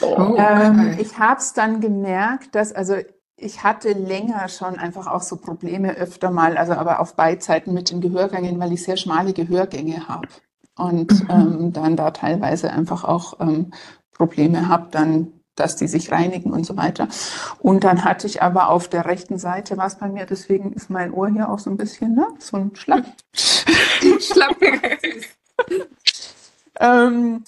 Speaker 4: Oh, okay. ähm, ich habe es dann gemerkt, dass also ich hatte länger schon einfach auch so Probleme öfter mal, also aber auf Beidseiten mit den Gehörgängen, weil ich sehr schmale Gehörgänge habe und mhm. ähm, dann da teilweise einfach auch ähm, Probleme habe, dann dass die sich reinigen und so weiter. Und dann hatte ich aber auf der rechten Seite was bei mir, deswegen ist mein Ohr hier auch so ein bisschen, ne? So ein Schlapp. Schlapp. ähm,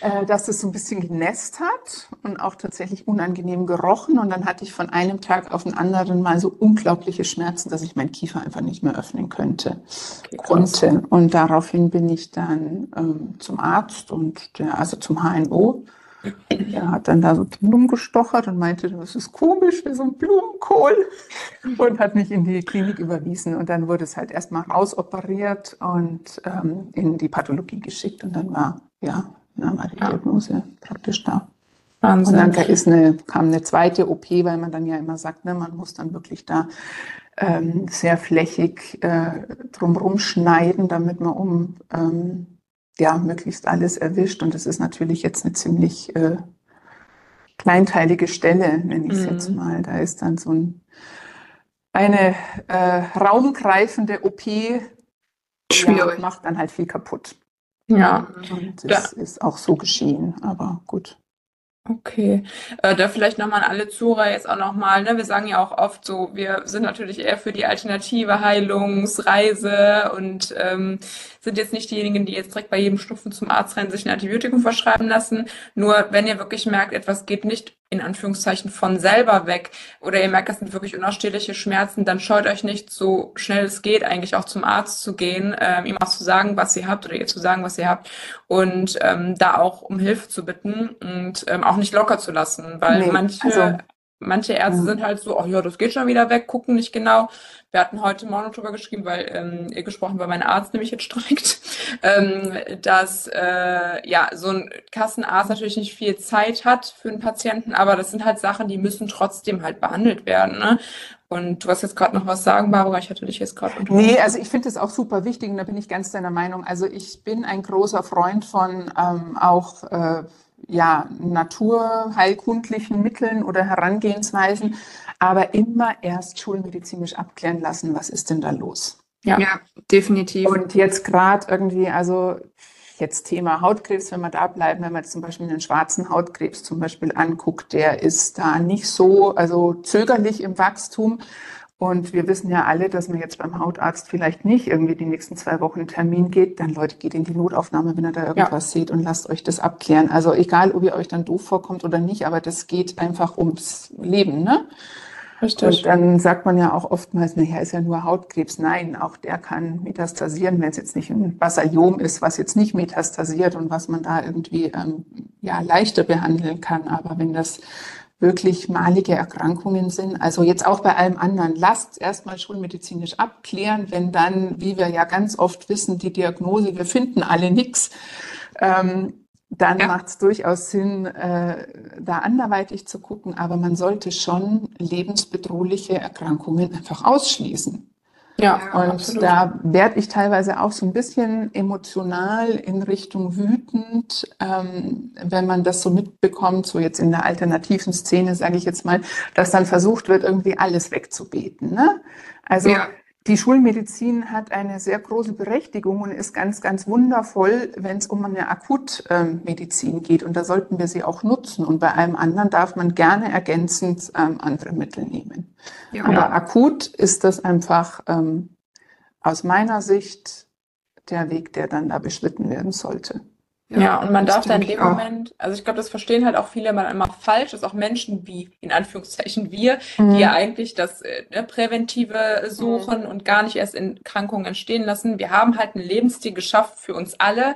Speaker 4: äh, dass es so ein bisschen genässt hat und auch tatsächlich unangenehm gerochen. Und dann hatte ich von einem Tag auf den anderen mal so unglaubliche Schmerzen, dass ich meinen Kiefer einfach nicht mehr öffnen könnte. Okay, konnte. Und daraufhin bin ich dann ähm, zum Arzt und der, also zum HNO er hat dann da so Blumen gestochert und meinte, das ist komisch, wie so ein Blumenkohl. Und hat mich in die Klinik überwiesen. Und dann wurde es halt erstmal rausoperiert und ähm, in die Pathologie geschickt. Und dann war, ja, dann war die Diagnose praktisch da. Wahnsinn. Und dann ist eine, kam eine zweite OP, weil man dann ja immer sagt, ne, man muss dann wirklich da ähm, sehr flächig äh, drumherum schneiden, damit man um ähm, ja, möglichst alles erwischt. Und das ist natürlich jetzt eine ziemlich äh, kleinteilige Stelle, nenne ich es mhm. jetzt mal. Da ist dann so ein, eine äh, raumgreifende OP, ja, macht dann halt viel kaputt. Ja. Und das ja. ist auch so geschehen, aber gut.
Speaker 2: Okay, äh, da vielleicht nochmal an alle Zuhörer jetzt auch nochmal, ne? Wir sagen ja auch oft so, wir sind natürlich eher für die alternative Heilungsreise und ähm, sind jetzt nicht diejenigen, die jetzt direkt bei jedem Schnupfen zum Arzt rennen, sich ein Antibiotikum verschreiben lassen. Nur wenn ihr wirklich merkt, etwas geht nicht in Anführungszeichen von selber weg. Oder ihr merkt, das sind wirklich unausstehliche Schmerzen, dann scheut euch nicht so schnell es geht, eigentlich auch zum Arzt zu gehen, ähm, ihm auch zu sagen, was ihr habt oder ihr zu sagen, was ihr habt und ähm, da auch um Hilfe zu bitten und ähm, auch nicht locker zu lassen, weil nee, manche also Manche Ärzte mhm. sind halt so, ach ja, das geht schon wieder weg, gucken nicht genau. Wir hatten heute Morgen drüber geschrieben, weil ähm, ihr gesprochen, weil mein Arzt nämlich jetzt streikt, ähm, dass äh, ja so ein Kassenarzt natürlich nicht viel Zeit hat für einen Patienten, aber das sind halt Sachen, die müssen trotzdem halt behandelt werden. Ne? Und du hast jetzt gerade noch was sagen, Barbara, ich hatte dich jetzt gerade
Speaker 4: Nee, also ich finde das auch super wichtig und da bin ich ganz deiner Meinung. Also ich bin ein großer Freund von ähm, auch äh, ja, naturheilkundlichen Mitteln oder Herangehensweisen, aber immer erst schulmedizinisch abklären lassen, was ist denn da los.
Speaker 2: Ja, ja definitiv.
Speaker 4: Und jetzt gerade irgendwie, also jetzt Thema Hautkrebs, wenn wir da bleiben, wenn man jetzt zum Beispiel einen schwarzen Hautkrebs zum Beispiel anguckt, der ist da nicht so, also zögerlich im Wachstum, und wir wissen ja alle, dass man jetzt beim Hautarzt vielleicht nicht irgendwie die nächsten zwei Wochen einen Termin geht. Dann Leute, geht in die Notaufnahme, wenn ihr da irgendwas ja. seht und lasst euch das abklären. Also egal, ob ihr euch dann doof vorkommt oder nicht, aber das geht einfach ums Leben, ne? Richtig. Und dann sagt man ja auch oftmals, naja, ist ja nur Hautkrebs. Nein, auch der kann metastasieren, wenn es jetzt nicht ein Basaliom ist, was jetzt nicht metastasiert und was man da irgendwie ähm, ja leichter behandeln kann. Aber wenn das wirklich malige Erkrankungen sind. Also jetzt auch bei allem anderen. Lasst erstmal schulmedizinisch abklären, wenn dann, wie wir ja ganz oft wissen, die Diagnose, wir finden alle nichts, ähm, dann ja. macht es durchaus Sinn, äh, da anderweitig zu gucken. Aber man sollte schon lebensbedrohliche Erkrankungen einfach ausschließen. Ja, und absolut. da werde ich teilweise auch so ein bisschen emotional in Richtung wütend, ähm, wenn man das so mitbekommt, so jetzt in der alternativen Szene, sage ich jetzt mal, dass dann versucht wird, irgendwie alles wegzubeten. Ne? Also ja die Schulmedizin hat eine sehr große Berechtigung und ist ganz, ganz wundervoll, wenn es um eine Akutmedizin geht. Und da sollten wir sie auch nutzen. Und bei allem anderen darf man gerne ergänzend ähm, andere Mittel nehmen. Ja. Aber akut ist das einfach ähm, aus meiner Sicht der Weg, der dann da beschritten werden sollte.
Speaker 2: Ja, ja, und man darf dann in dem Moment, also ich glaube, das verstehen halt auch viele mal immer falsch, dass auch Menschen wie, in Anführungszeichen, wir, mhm. die ja eigentlich das äh, ne, Präventive suchen mhm. und gar nicht erst in Krankungen entstehen lassen. Wir haben halt einen Lebensstil geschafft für uns alle,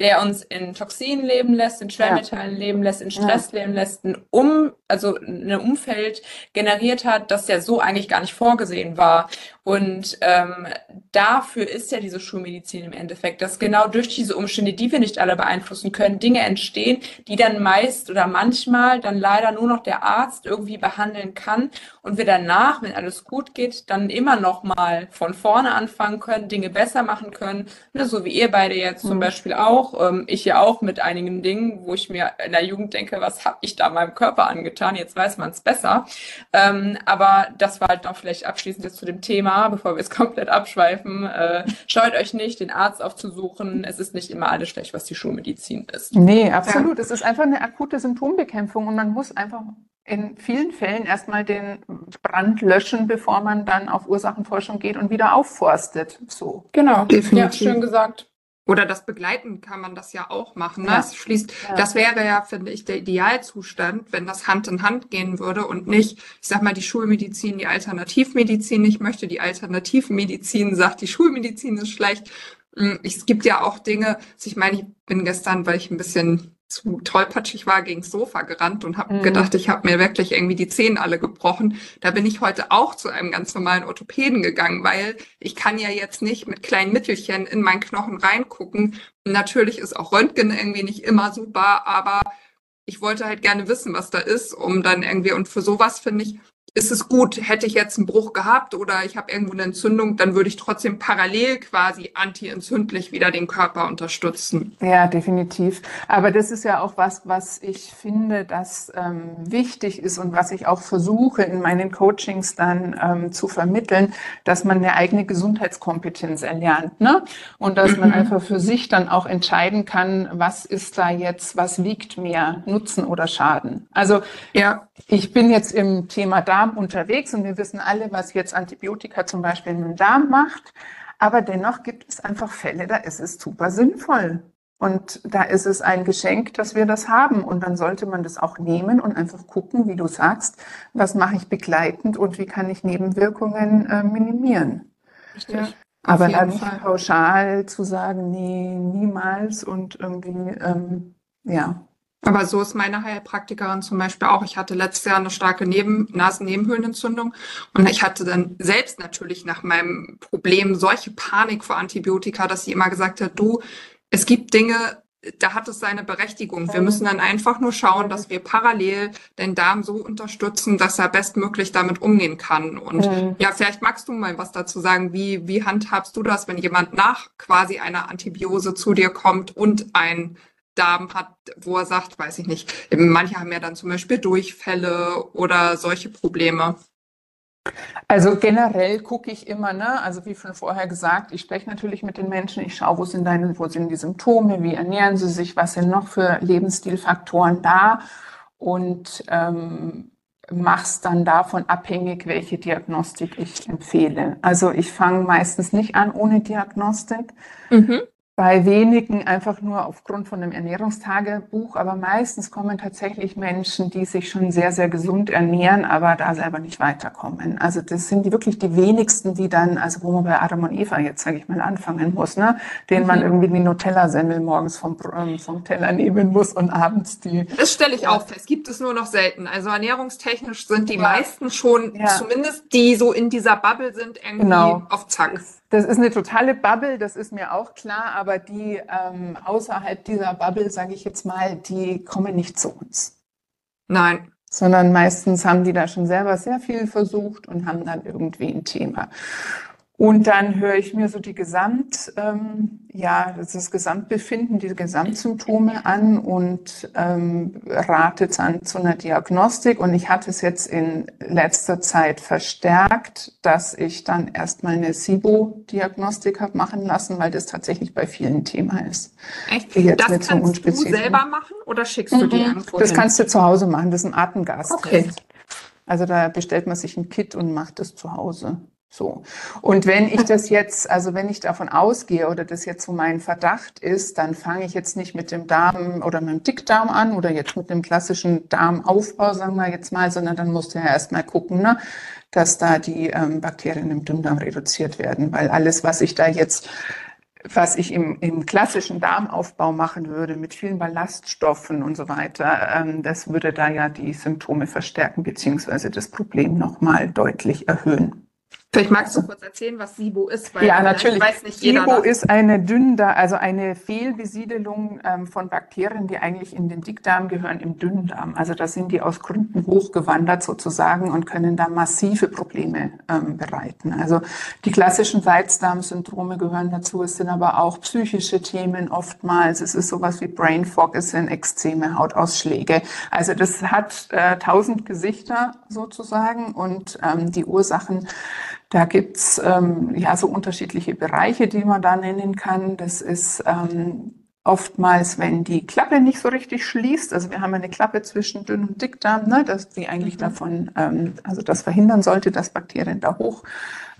Speaker 2: der uns in Toxinen leben lässt, in Schwermetallen ja. leben lässt, in Stress ja. leben lässt, ein um, also ein Umfeld generiert hat, das ja so eigentlich gar nicht vorgesehen war. Und ähm, dafür ist ja diese Schulmedizin im Endeffekt, dass genau durch diese Umstände, die wir nicht alle beeinflussen können, Dinge entstehen, die dann meist oder manchmal dann leider nur noch der Arzt irgendwie behandeln kann und wir danach, wenn alles gut geht, dann immer noch mal von vorne anfangen können, Dinge besser machen können, ne, so wie ihr beide jetzt zum mhm. Beispiel auch, ähm, ich ja auch mit einigen Dingen, wo ich mir in der Jugend denke, was habe ich da meinem Körper angetan? Jetzt weiß man es besser. Ähm, aber das war halt noch vielleicht abschließend jetzt zu dem Thema, bevor wir es komplett abschweifen. Äh, scheut euch nicht, den Arzt aufzusuchen. Es ist nicht immer alles schlecht, was die Schulmedizin ist.
Speaker 4: Nee, absolut. Ja. Es ist einfach eine akute Symptombekämpfung und man muss einfach in vielen Fällen erstmal den Brand löschen, bevor man dann auf Ursachenforschung geht und wieder aufforstet. So.
Speaker 2: Genau, definitiv. Ja, schön gesagt.
Speaker 3: Oder das Begleiten kann man das ja auch machen. Ne? Ja. Das schließt, ja. das wäre ja, finde ich, der Idealzustand, wenn das Hand in Hand gehen würde und nicht, ich sag mal, die Schulmedizin, die Alternativmedizin nicht möchte, die Alternativmedizin sagt, die Schulmedizin ist schlecht. Hm, es gibt ja auch Dinge, ich meine, ich bin gestern, weil ich ein bisschen zu tollpatschig war, gegen Sofa gerannt und habe mhm. gedacht, ich habe mir wirklich irgendwie die Zähne alle gebrochen. Da bin ich heute auch zu einem ganz normalen Orthopäden gegangen, weil ich kann ja jetzt nicht mit kleinen Mittelchen in meinen Knochen reingucken. Natürlich ist auch Röntgen irgendwie nicht immer super, aber ich wollte halt gerne wissen, was da ist, um dann irgendwie, und für sowas finde ich, ist es gut, hätte ich jetzt einen Bruch gehabt oder ich habe irgendwo eine Entzündung, dann würde ich trotzdem parallel quasi antientzündlich wieder den Körper unterstützen.
Speaker 4: Ja, definitiv. Aber das ist ja auch was, was ich finde, das ähm, wichtig ist und was ich auch versuche in meinen Coachings dann ähm, zu vermitteln, dass man eine eigene Gesundheitskompetenz erlernt. Ne? Und dass man mhm. einfach für sich dann auch entscheiden kann, was ist da jetzt, was wiegt mehr, Nutzen oder Schaden. Also ja. Ich bin jetzt im Thema Darm unterwegs und wir wissen alle, was jetzt Antibiotika zum Beispiel im Darm macht. Aber dennoch gibt es einfach Fälle, da ist es super sinnvoll. Und da ist es ein Geschenk, dass wir das haben. Und dann sollte man das auch nehmen und einfach gucken, wie du sagst, was mache ich begleitend und wie kann ich Nebenwirkungen äh, minimieren. Richtig. Ja. Aber dann nicht pauschal zu sagen, nee, niemals und irgendwie, ähm, ja,
Speaker 3: aber so ist meine Heilpraktikerin zum Beispiel auch. Ich hatte letztes Jahr eine starke Neben Nasennebenhöhlenentzündung und ich hatte dann selbst natürlich nach meinem Problem solche Panik vor Antibiotika, dass sie immer gesagt hat, du, es gibt Dinge, da hat es seine Berechtigung. Wir müssen dann einfach nur schauen, dass wir parallel den Darm so unterstützen, dass er bestmöglich damit umgehen kann. Und mhm. ja, vielleicht magst du mal was dazu sagen. Wie, wie handhabst du das, wenn jemand nach quasi einer Antibiose zu dir kommt und ein Darm hat, wo er sagt, weiß ich nicht, manche haben ja dann zum Beispiel Durchfälle oder solche Probleme.
Speaker 4: Also generell gucke ich immer, ne, also wie schon vorher gesagt, ich spreche natürlich mit den Menschen, ich schaue, wo sind deine, wo sind die Symptome, wie ernähren sie sich, was sind noch für Lebensstilfaktoren da und ähm, mach's dann davon abhängig, welche Diagnostik ich empfehle. Also ich fange meistens nicht an ohne Diagnostik. Mhm bei wenigen einfach nur aufgrund von einem Ernährungstagebuch, aber meistens kommen tatsächlich Menschen, die sich schon sehr, sehr gesund ernähren, aber da selber nicht weiterkommen. Also das sind die wirklich die wenigsten, die dann, also wo man bei Adam und Eva jetzt, sage ich mal, anfangen muss, ne? denen mhm. man irgendwie die Nutella-Semmel morgens vom, ähm, vom Teller nehmen muss und abends die.
Speaker 3: Das stelle ich ja. auch fest, gibt es nur noch selten. Also ernährungstechnisch sind die ja. meisten schon, ja. zumindest die so in dieser Bubble sind, irgendwie genau. auf Zack.
Speaker 4: Das das ist eine totale Bubble, das ist mir auch klar, aber die ähm, außerhalb dieser Bubble, sage ich jetzt mal, die kommen nicht zu uns.
Speaker 3: Nein.
Speaker 4: Sondern meistens haben die da schon selber sehr viel versucht und haben dann irgendwie ein Thema. Und dann höre ich mir so die Gesamt, ähm, ja, das Gesamtbefinden, die Gesamtsymptome an und ähm, rate dann zu einer Diagnostik. Und ich hatte es jetzt in letzter Zeit verstärkt, dass ich dann erstmal eine SIBO-Diagnostik habe machen lassen, weil das tatsächlich bei vielen Thema ist.
Speaker 3: Echt? Das kannst du selber machen oder schickst du mhm. die irgendwo
Speaker 4: Das hin? kannst du zu Hause machen, das ist ein Atemgas. Okay. Also da bestellt man sich ein Kit und macht das zu Hause. So. Und wenn ich das jetzt, also wenn ich davon ausgehe oder das jetzt so mein Verdacht ist, dann fange ich jetzt nicht mit dem Darm oder mit dem Dickdarm an oder jetzt mit dem klassischen Darmaufbau, sagen wir jetzt mal, sondern dann musst du ja erstmal gucken, ne, dass da die ähm, Bakterien im Dünndarm reduziert werden, weil alles, was ich da jetzt was ich im, im klassischen Darmaufbau machen würde, mit vielen Ballaststoffen und so weiter, ähm, das würde da ja die Symptome verstärken, beziehungsweise das Problem nochmal deutlich erhöhen.
Speaker 3: Vielleicht magst du kurz erzählen, was SIBO ist,
Speaker 4: weil ja, natürlich. weiß nicht jeder. SIBO ist eine Dünndarm, also eine Fehlbesiedelung ähm, von Bakterien, die eigentlich in den Dickdarm gehören, im Dünndarm. Also da sind die aus Gründen hochgewandert sozusagen und können da massive Probleme ähm, bereiten. Also die klassischen Reizdarmsyndrome gehören dazu. Es sind aber auch psychische Themen oftmals. Es ist sowas wie Brain Fog, es sind Extreme, Hautausschläge. Also das hat äh, tausend Gesichter sozusagen und ähm, die Ursachen da gibt's ähm, ja so unterschiedliche Bereiche, die man da nennen kann. Das ist ähm, oftmals, wenn die Klappe nicht so richtig schließt, also wir haben eine Klappe zwischen Dünn- und Dickdarm, ne, dass die eigentlich mhm. davon, ähm, also das verhindern sollte, dass Bakterien da hoch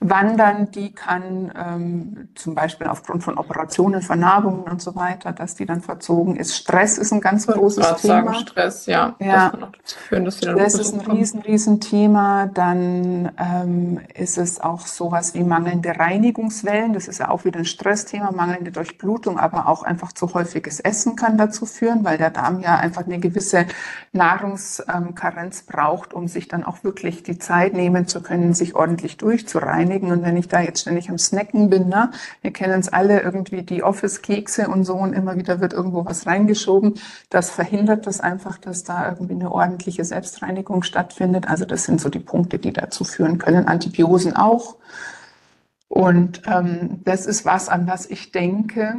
Speaker 4: wandern, die kann ähm, zum Beispiel aufgrund von Operationen, Vernarbungen und so weiter, dass die dann verzogen ist. Stress ist ein ganz großes
Speaker 3: ich
Speaker 4: Thema.
Speaker 3: Sagen, Stress, ja.
Speaker 4: ja. Das, führen, dass das ist ein riesen, riesen Thema. Dann ähm, ist es auch sowas wie mangelnde Reinigungswellen. Das ist ja auch wieder ein Stressthema, mangelnde Durchblutung, aber auch einfach zu häufiges Essen kann dazu führen, weil der Darm ja einfach eine gewisse Nahrungskarenz braucht, um sich dann auch wirklich die Zeit nehmen zu können, sich ordentlich durchzureinigen reinigen. Und wenn ich da jetzt ständig am Snacken bin, ne, wir kennen es alle irgendwie die Office-Kekse und so und immer wieder wird irgendwo was reingeschoben, das verhindert das einfach, dass da irgendwie eine ordentliche Selbstreinigung stattfindet. Also das sind so die Punkte, die dazu führen können. Antibiosen auch. Und ähm, das ist was, an was ich denke,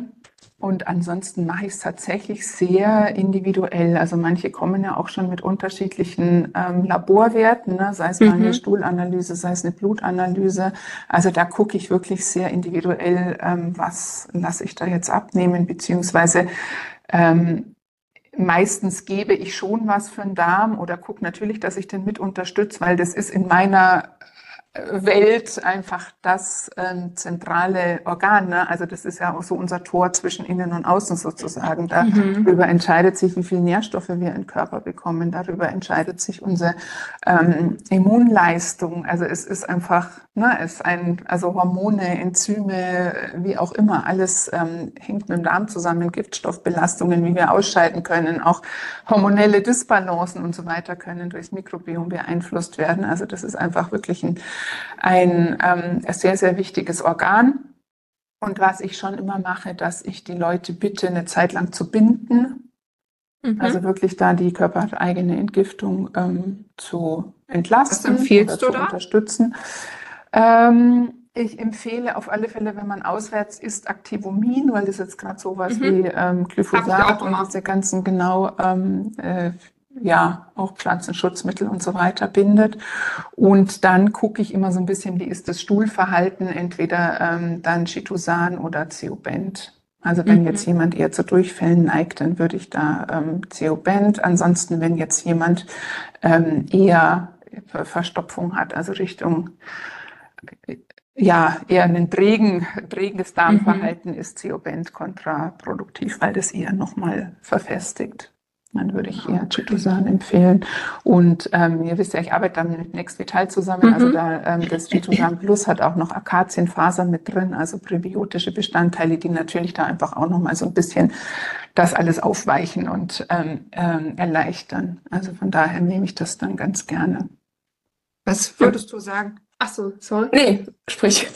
Speaker 4: und ansonsten mache ich es tatsächlich sehr individuell. Also manche kommen ja auch schon mit unterschiedlichen ähm, Laborwerten, ne? sei es mhm. mal eine mhm. Stuhlanalyse, sei es eine Blutanalyse. Also da gucke ich wirklich sehr individuell, ähm, was lasse ich da jetzt abnehmen, beziehungsweise ähm, meistens gebe ich schon was für den Darm oder gucke natürlich, dass ich den mit unterstütze, weil das ist in meiner Welt einfach das äh, zentrale Organ. Ne? Also das ist ja auch so unser Tor zwischen Innen und Außen sozusagen. Darüber mhm. entscheidet sich, wie viel Nährstoffe wir im Körper bekommen. Darüber entscheidet sich unsere ähm, Immunleistung. Also es ist einfach, ne, es ist ein, also Hormone, Enzyme, wie auch immer, alles ähm, hängt mit dem Darm zusammen. Giftstoffbelastungen, wie wir ausscheiden können, auch hormonelle Disbalancen und so weiter können durchs Mikrobiom beeinflusst werden. Also das ist einfach wirklich ein ein ähm, sehr, sehr wichtiges Organ. Und was ich schon immer mache, dass ich die Leute bitte, eine Zeit lang zu binden. Mhm. Also wirklich da die körpereigene Entgiftung ähm, zu entlasten.
Speaker 3: Was empfiehlst
Speaker 4: oder
Speaker 3: du da?
Speaker 4: unterstützen. Ähm, ich empfehle auf alle Fälle, wenn man auswärts isst, Activomin, weil das jetzt gerade sowas mhm. wie ähm, Glyphosat und diese ganzen genau ähm, äh, ja auch Pflanzenschutzmittel und so weiter bindet. Und dann gucke ich immer so ein bisschen, wie ist das Stuhlverhalten, entweder ähm, dann Chitosan oder Ceobent. Also wenn mhm. jetzt jemand eher zu Durchfällen neigt, dann würde ich da ähm, Ceobent. Ansonsten, wenn jetzt jemand ähm, eher Verstopfung hat, also Richtung ja, eher ein trägen, trägendes Darmverhalten mhm. ist Ceobent kontraproduktiv, weil das eher nochmal verfestigt. Dann würde ich eher Chitosan empfehlen. Und ähm, ihr wisst ja, ich arbeite dann mit Next Vital zusammen. Also mhm. Also da ähm, das Chitosan Plus hat auch noch Akazienfaser mit drin, also präbiotische Bestandteile, die natürlich da einfach auch noch mal so ein bisschen das alles aufweichen und ähm, ähm, erleichtern. Also von daher nehme ich das dann ganz gerne.
Speaker 3: Was würdest du sagen? Ach so, sorry.
Speaker 4: Nee, sprich.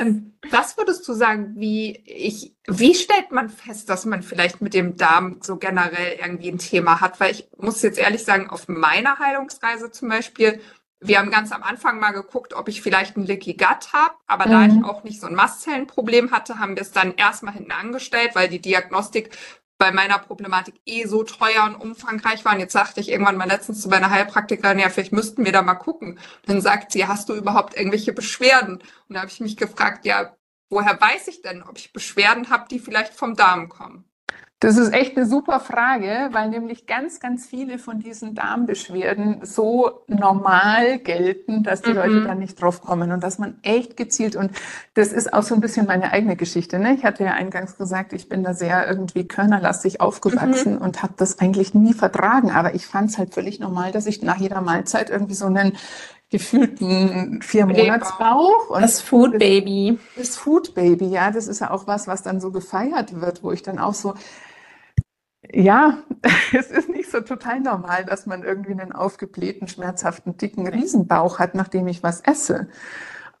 Speaker 3: Ähm, was würdest du sagen, wie ich, wie stellt man fest, dass man vielleicht mit dem Darm so generell irgendwie ein Thema hat? Weil ich muss jetzt ehrlich sagen, auf meiner Heilungsreise zum Beispiel, wir haben ganz am Anfang mal geguckt, ob ich vielleicht ein Leaky Gut habe, aber mhm. da ich auch nicht so ein Mastzellenproblem hatte, haben wir es dann erstmal hinten angestellt, weil die Diagnostik bei meiner Problematik eh so teuer und umfangreich war. Und jetzt sagte ich irgendwann mal letztens zu meiner Heilpraktikerin, ja, vielleicht müssten wir da mal gucken. Und dann sagt sie, hast du überhaupt irgendwelche Beschwerden? Und da habe ich mich gefragt, ja, woher weiß ich denn, ob ich Beschwerden habe, die vielleicht vom Darm kommen?
Speaker 4: Das ist echt eine super Frage, weil nämlich ganz, ganz viele von diesen Darmbeschwerden so normal gelten, dass die mhm. Leute da nicht drauf kommen und dass man echt gezielt und das ist auch so ein bisschen meine eigene Geschichte. Ne? Ich hatte ja eingangs gesagt, ich bin da sehr irgendwie körnerlastig aufgewachsen mhm. und habe das eigentlich nie vertragen, aber ich fand es halt völlig normal, dass ich nach jeder Mahlzeit irgendwie so einen gefühlten vier Monatsbauch.
Speaker 3: Das Food Baby.
Speaker 4: Das Food Baby, ja, das ist ja auch was, was dann so gefeiert wird, wo ich dann auch so, ja, es ist nicht so total normal, dass man irgendwie einen aufgeblähten, schmerzhaften, dicken Riesenbauch hat, nachdem ich was esse.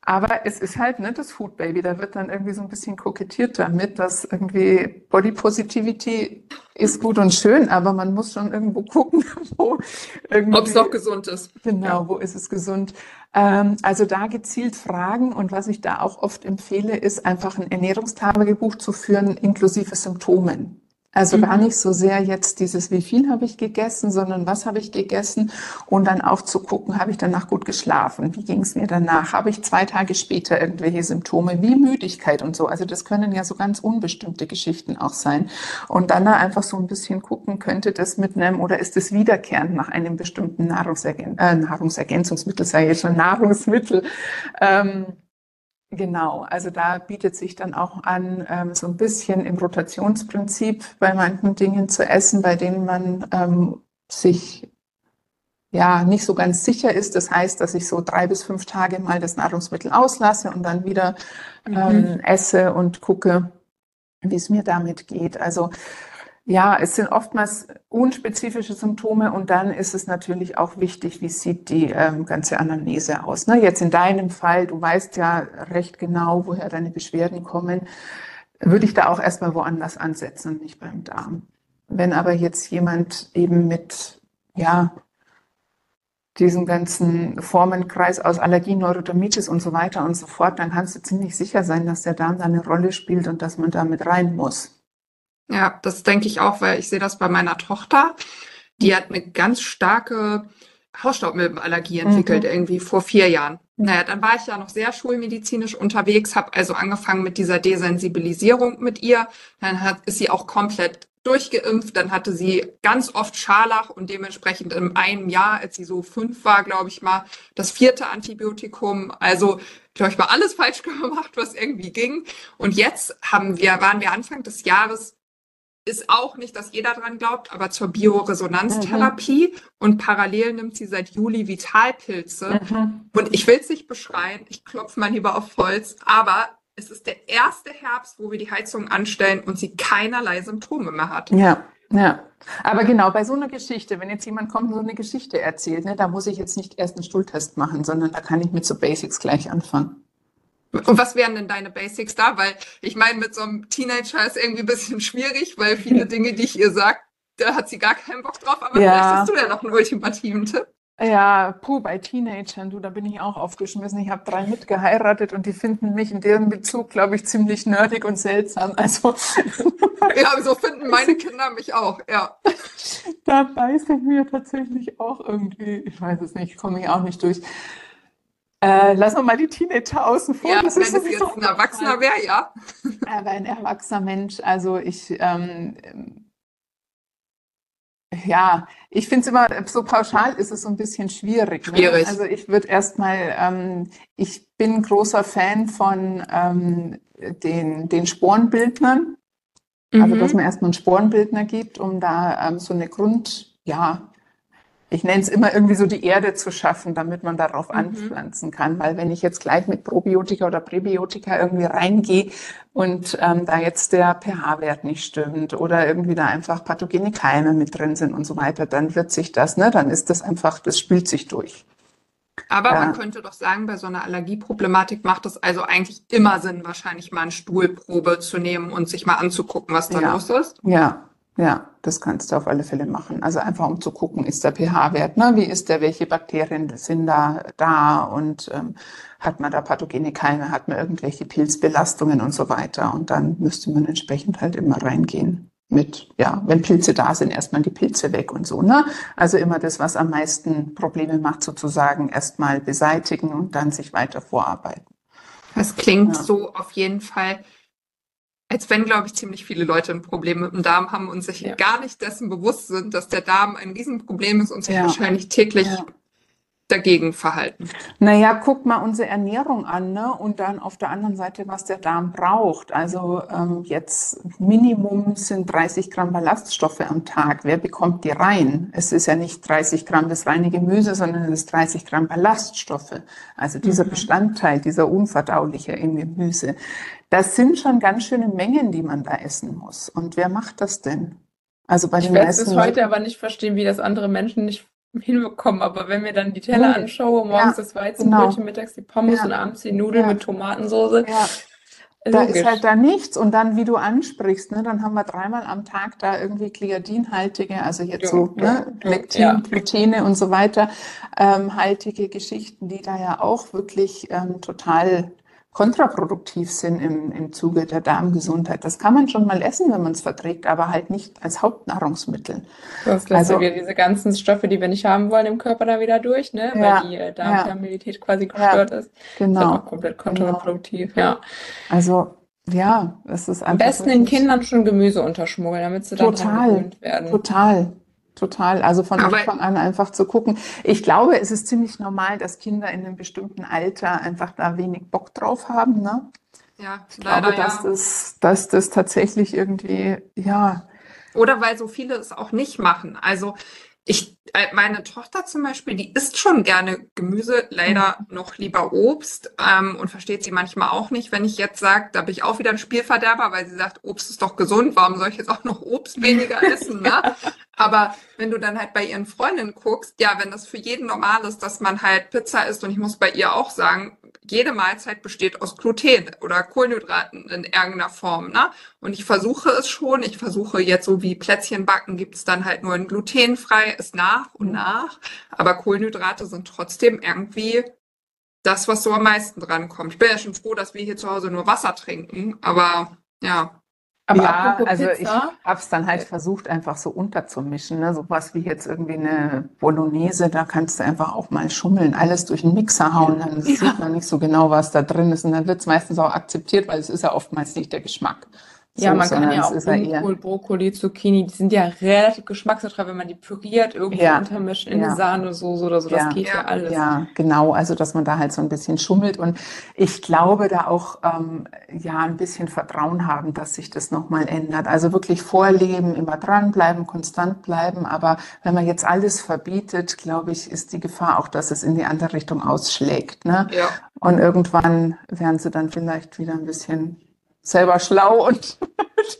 Speaker 4: Aber es ist halt ne, das Food Baby, da wird dann irgendwie so ein bisschen kokettiert damit, dass irgendwie Body Positivity ist gut und schön, aber man muss schon irgendwo gucken, wo
Speaker 3: Ob es noch gesund ist.
Speaker 4: Genau, wo ist es gesund? Ähm, also da gezielt fragen und was ich da auch oft empfehle, ist einfach ein Ernährungstagebuch zu führen, inklusive Symptomen. Also mhm. gar nicht so sehr jetzt dieses, wie viel habe ich gegessen, sondern was habe ich gegessen und dann auch zu gucken, habe ich danach gut geschlafen, wie ging es mir danach, habe ich zwei Tage später irgendwelche Symptome wie Müdigkeit und so. Also das können ja so ganz unbestimmte Geschichten auch sein. Und dann da einfach so ein bisschen gucken, könnte das mit einem oder ist es wiederkehrend nach einem bestimmten Nahrungsergän äh, Nahrungsergänzungsmittel, sei jetzt schon Nahrungsmittel. Ähm, Genau, also da bietet sich dann auch an, ähm, so ein bisschen im Rotationsprinzip bei manchen Dingen zu essen, bei denen man ähm, sich ja nicht so ganz sicher ist. Das heißt, dass ich so drei bis fünf Tage mal das Nahrungsmittel auslasse und dann wieder mhm. ähm, esse und gucke, wie es mir damit geht. Also ja, es sind oftmals unspezifische Symptome und dann ist es natürlich auch wichtig, wie sieht die ähm, ganze Anamnese aus. Ne? Jetzt in deinem Fall, du weißt ja recht genau, woher deine Beschwerden kommen, würde ich da auch erstmal woanders ansetzen und nicht beim Darm. Wenn aber jetzt jemand eben mit, ja, diesen ganzen Formenkreis aus Allergie, Neurodermitis und so weiter und so fort, dann kannst du ziemlich sicher sein, dass der Darm da eine Rolle spielt und dass man da mit rein muss.
Speaker 3: Ja, das denke ich auch, weil ich sehe das bei meiner Tochter. Die hat eine ganz starke Hausstaubmilbenallergie entwickelt, mhm. irgendwie vor vier Jahren. Naja, dann war ich ja noch sehr schulmedizinisch unterwegs, habe also angefangen mit dieser Desensibilisierung mit ihr. Dann hat, ist sie auch komplett durchgeimpft. Dann hatte sie ganz oft Scharlach und dementsprechend in einem Jahr, als sie so fünf war, glaube ich mal, das vierte Antibiotikum. Also, glaube ich, mal alles falsch gemacht, was irgendwie ging. Und jetzt haben wir, waren wir Anfang des Jahres ist auch nicht, dass jeder dran glaubt, aber zur Bioresonanztherapie mhm. und parallel nimmt sie seit Juli Vitalpilze. Mhm. Und ich will es nicht beschreien, ich klopfe mal lieber auf Holz, aber es ist der erste Herbst, wo wir die Heizung anstellen und sie keinerlei Symptome mehr hat.
Speaker 4: Ja. Ja, aber genau bei so einer Geschichte, wenn jetzt jemand kommt und so eine Geschichte erzählt, ne, da muss ich jetzt nicht erst einen Stuhltest machen, sondern da kann ich mit so Basics gleich anfangen.
Speaker 3: Und was wären denn deine Basics da? Weil ich meine, mit so einem Teenager ist irgendwie ein bisschen schwierig, weil viele Dinge, die ich ihr sage, da hat sie gar keinen Bock drauf. Aber ja. vielleicht hast du ja noch einen ultimativen Tipp.
Speaker 4: Ja, puh, bei Teenagern, du, da bin ich auch aufgeschmissen. Ich habe drei mitgeheiratet und die finden mich in deren Bezug, glaube ich, ziemlich nerdig und seltsam. Also
Speaker 3: ja, so finden meine Kinder mich auch, ja.
Speaker 4: Da beiße ich mir tatsächlich auch irgendwie, ich weiß es nicht, komme ich auch nicht durch. Äh, lassen wir mal die Teenager außen vor.
Speaker 3: Ja, das wenn es jetzt ein Erwachsener wäre, ja.
Speaker 4: Aber ein erwachsener Mensch, also ich, ähm, ja, ich finde es immer, so pauschal ist es so ein bisschen schwierig.
Speaker 3: Ne? Schwierig.
Speaker 4: Ne? Also ich würde erstmal, ähm, ich bin großer Fan von ähm, den, den Sporenbildnern. Also, mhm. Also dass man erstmal einen Sporenbildner gibt, um da ähm, so eine Grund, ja, ich nenne es immer irgendwie so die Erde zu schaffen, damit man darauf mhm. anpflanzen kann. Weil wenn ich jetzt gleich mit Probiotika oder Präbiotika irgendwie reingehe und ähm, da jetzt der pH-Wert nicht stimmt oder irgendwie da einfach pathogene Keime mit drin sind und so weiter, dann wird sich das, ne, dann ist das einfach, das spült sich durch.
Speaker 3: Aber man könnte doch sagen, bei so einer Allergieproblematik macht es also eigentlich immer Sinn, wahrscheinlich mal eine Stuhlprobe zu nehmen und sich mal anzugucken, was da
Speaker 4: ja.
Speaker 3: los ist.
Speaker 4: Ja, ja, das kannst du auf alle Fälle machen. Also einfach um zu gucken, ist der pH-Wert, ne? wie ist der, welche Bakterien sind da da und ähm, hat man da pathogene Keime, hat man irgendwelche Pilzbelastungen und so weiter. Und dann müsste man entsprechend halt immer reingehen mit, ja, wenn Pilze da sind, erstmal die Pilze weg und so, ne? Also immer das, was am meisten Probleme macht, sozusagen erstmal beseitigen und dann sich weiter vorarbeiten.
Speaker 3: Das klingt ja. so auf jeden Fall als wenn, glaube ich, ziemlich viele Leute ein Problem mit dem Darm haben und sich ja. gar nicht dessen bewusst sind, dass der Darm ein Riesenproblem ist und sich ja. wahrscheinlich täglich ja. Dagegen verhalten.
Speaker 4: Naja, guck mal unsere Ernährung an ne? und dann auf der anderen Seite, was der Darm braucht. Also ähm, jetzt Minimum sind 30 Gramm Ballaststoffe am Tag. Wer bekommt die rein? Es ist ja nicht 30 Gramm das reine Gemüse, sondern es ist 30 Gramm Ballaststoffe. Also dieser mhm. Bestandteil, dieser unverdauliche im Gemüse. Das sind schon ganz schöne Mengen, die man da essen muss. Und wer macht das denn?
Speaker 2: Also bei ich den werde es heute aber nicht verstehen, wie das andere Menschen nicht hinbekommen, aber wenn mir dann die Teller anschaue, morgens
Speaker 4: Ja,
Speaker 2: das Weizenbrötchen,
Speaker 4: genau.
Speaker 2: mittags die Pommes
Speaker 4: Ja.
Speaker 2: und abends die Nudeln
Speaker 4: Ja.
Speaker 2: mit Tomatensauce,
Speaker 4: Ja. Da ist halt da nichts und dann, wie du ansprichst, ne, dann haben wir dreimal am Tag da irgendwie gliadinhaltige, also jetzt
Speaker 2: Ja,
Speaker 4: so
Speaker 2: ja,
Speaker 4: ne, Lektin,
Speaker 2: ja.
Speaker 4: Glutene und so weiter, ähm, haltige Geschichten, die da ja auch wirklich ähm, total kontraproduktiv sind im, im Zuge der Darmgesundheit. Das kann man schon mal essen, wenn man es verträgt, aber halt nicht als Hauptnahrungsmittel.
Speaker 2: Das lässt
Speaker 4: Also-
Speaker 2: ja wieder diese ganzen Stoffe, die wir nicht haben wollen, im Körper da wieder durch, ne?
Speaker 4: Ja,
Speaker 2: Weil die äh,
Speaker 4: ja.
Speaker 2: Quasi gestört ist. Ist halt
Speaker 4: Genau.
Speaker 2: auch komplett kontraproduktiv, ja.
Speaker 4: Also ja, es ist
Speaker 2: Am
Speaker 4: einfach
Speaker 2: besten den Kindern schon Gemüse unterschmuggeln, damit sie dann
Speaker 4: Total,
Speaker 2: gewöhnt werden.
Speaker 4: Total, total. Also von
Speaker 3: Aber-
Speaker 4: Anfang an einfach zu gucken. Ich glaube, es ist ziemlich normal, dass Kinder in einem bestimmten Alter einfach da wenig Bock drauf haben, ne?
Speaker 3: Ja,
Speaker 4: Ich glaube,
Speaker 3: leider
Speaker 4: dass
Speaker 3: ja.
Speaker 4: das, dass das tatsächlich irgendwie, ja,
Speaker 3: Oder weil so viele es auch nicht machen. Also ich, äh, meine Tochter zum Beispiel, die isst schon gerne Gemüse, leider noch lieber Obst ähm, und versteht sie manchmal auch nicht, wenn ich jetzt sage, da bin ich auch wieder ein Spielverderber, weil sie sagt, Obst ist doch gesund, warum soll ich jetzt auch noch Obst weniger essen, ne? Aber wenn du dann halt bei ihren Freundinnen guckst, ja, wenn das für jeden normal ist, dass man halt Pizza isst und ich muss bei ihr auch sagen, jede Mahlzeit besteht aus Gluten oder Kohlenhydraten in irgendeiner Form, ne? Und ich versuche es schon. Ich versuche jetzt so wie Plätzchen backen, gibt es dann halt nur ein glutenfrei, ist nach und nach. Aber Kohlenhydrate sind trotzdem irgendwie das, was so am meisten drankommt. Ich bin ja schon froh, dass wir hier zu Hause nur Wasser trinken, aber ja.
Speaker 2: Aber
Speaker 4: ja, also ich
Speaker 2: Pizza,
Speaker 4: habe es dann halt versucht, einfach so unterzumischen, ne? Sowas wie jetzt irgendwie eine Bolognese, da kannst du einfach auch mal schummeln, alles durch den Mixer hauen, dann sieht man nicht so genau, was da drin ist und dann wird es meistens auch akzeptiert, weil es ist ja oftmals nicht der Geschmack.
Speaker 2: Ja,
Speaker 4: So,
Speaker 2: man kann ja auch Blumenkohl, Brokkoli, Zucchini, die sind ja relativ geschmacksneutral, wenn man die püriert, irgendwie
Speaker 4: Ja,
Speaker 2: untermischen in
Speaker 4: ja.
Speaker 2: eine Sahnesoße oder so, das
Speaker 4: Ja.
Speaker 2: geht ja
Speaker 3: Ja.
Speaker 2: alles.
Speaker 4: Ja, genau. Also, dass man da halt so ein bisschen schummelt und ich glaube da auch ähm, ja ein bisschen Vertrauen haben, dass sich das nochmal ändert. Also wirklich vorleben, immer dranbleiben, konstant bleiben. Aber wenn man jetzt alles verbietet, glaube ich, ist die Gefahr auch, dass es in die andere Richtung ausschlägt. Ne?
Speaker 3: Ja.
Speaker 4: Und irgendwann werden sie dann vielleicht wieder ein bisschen selber schlau und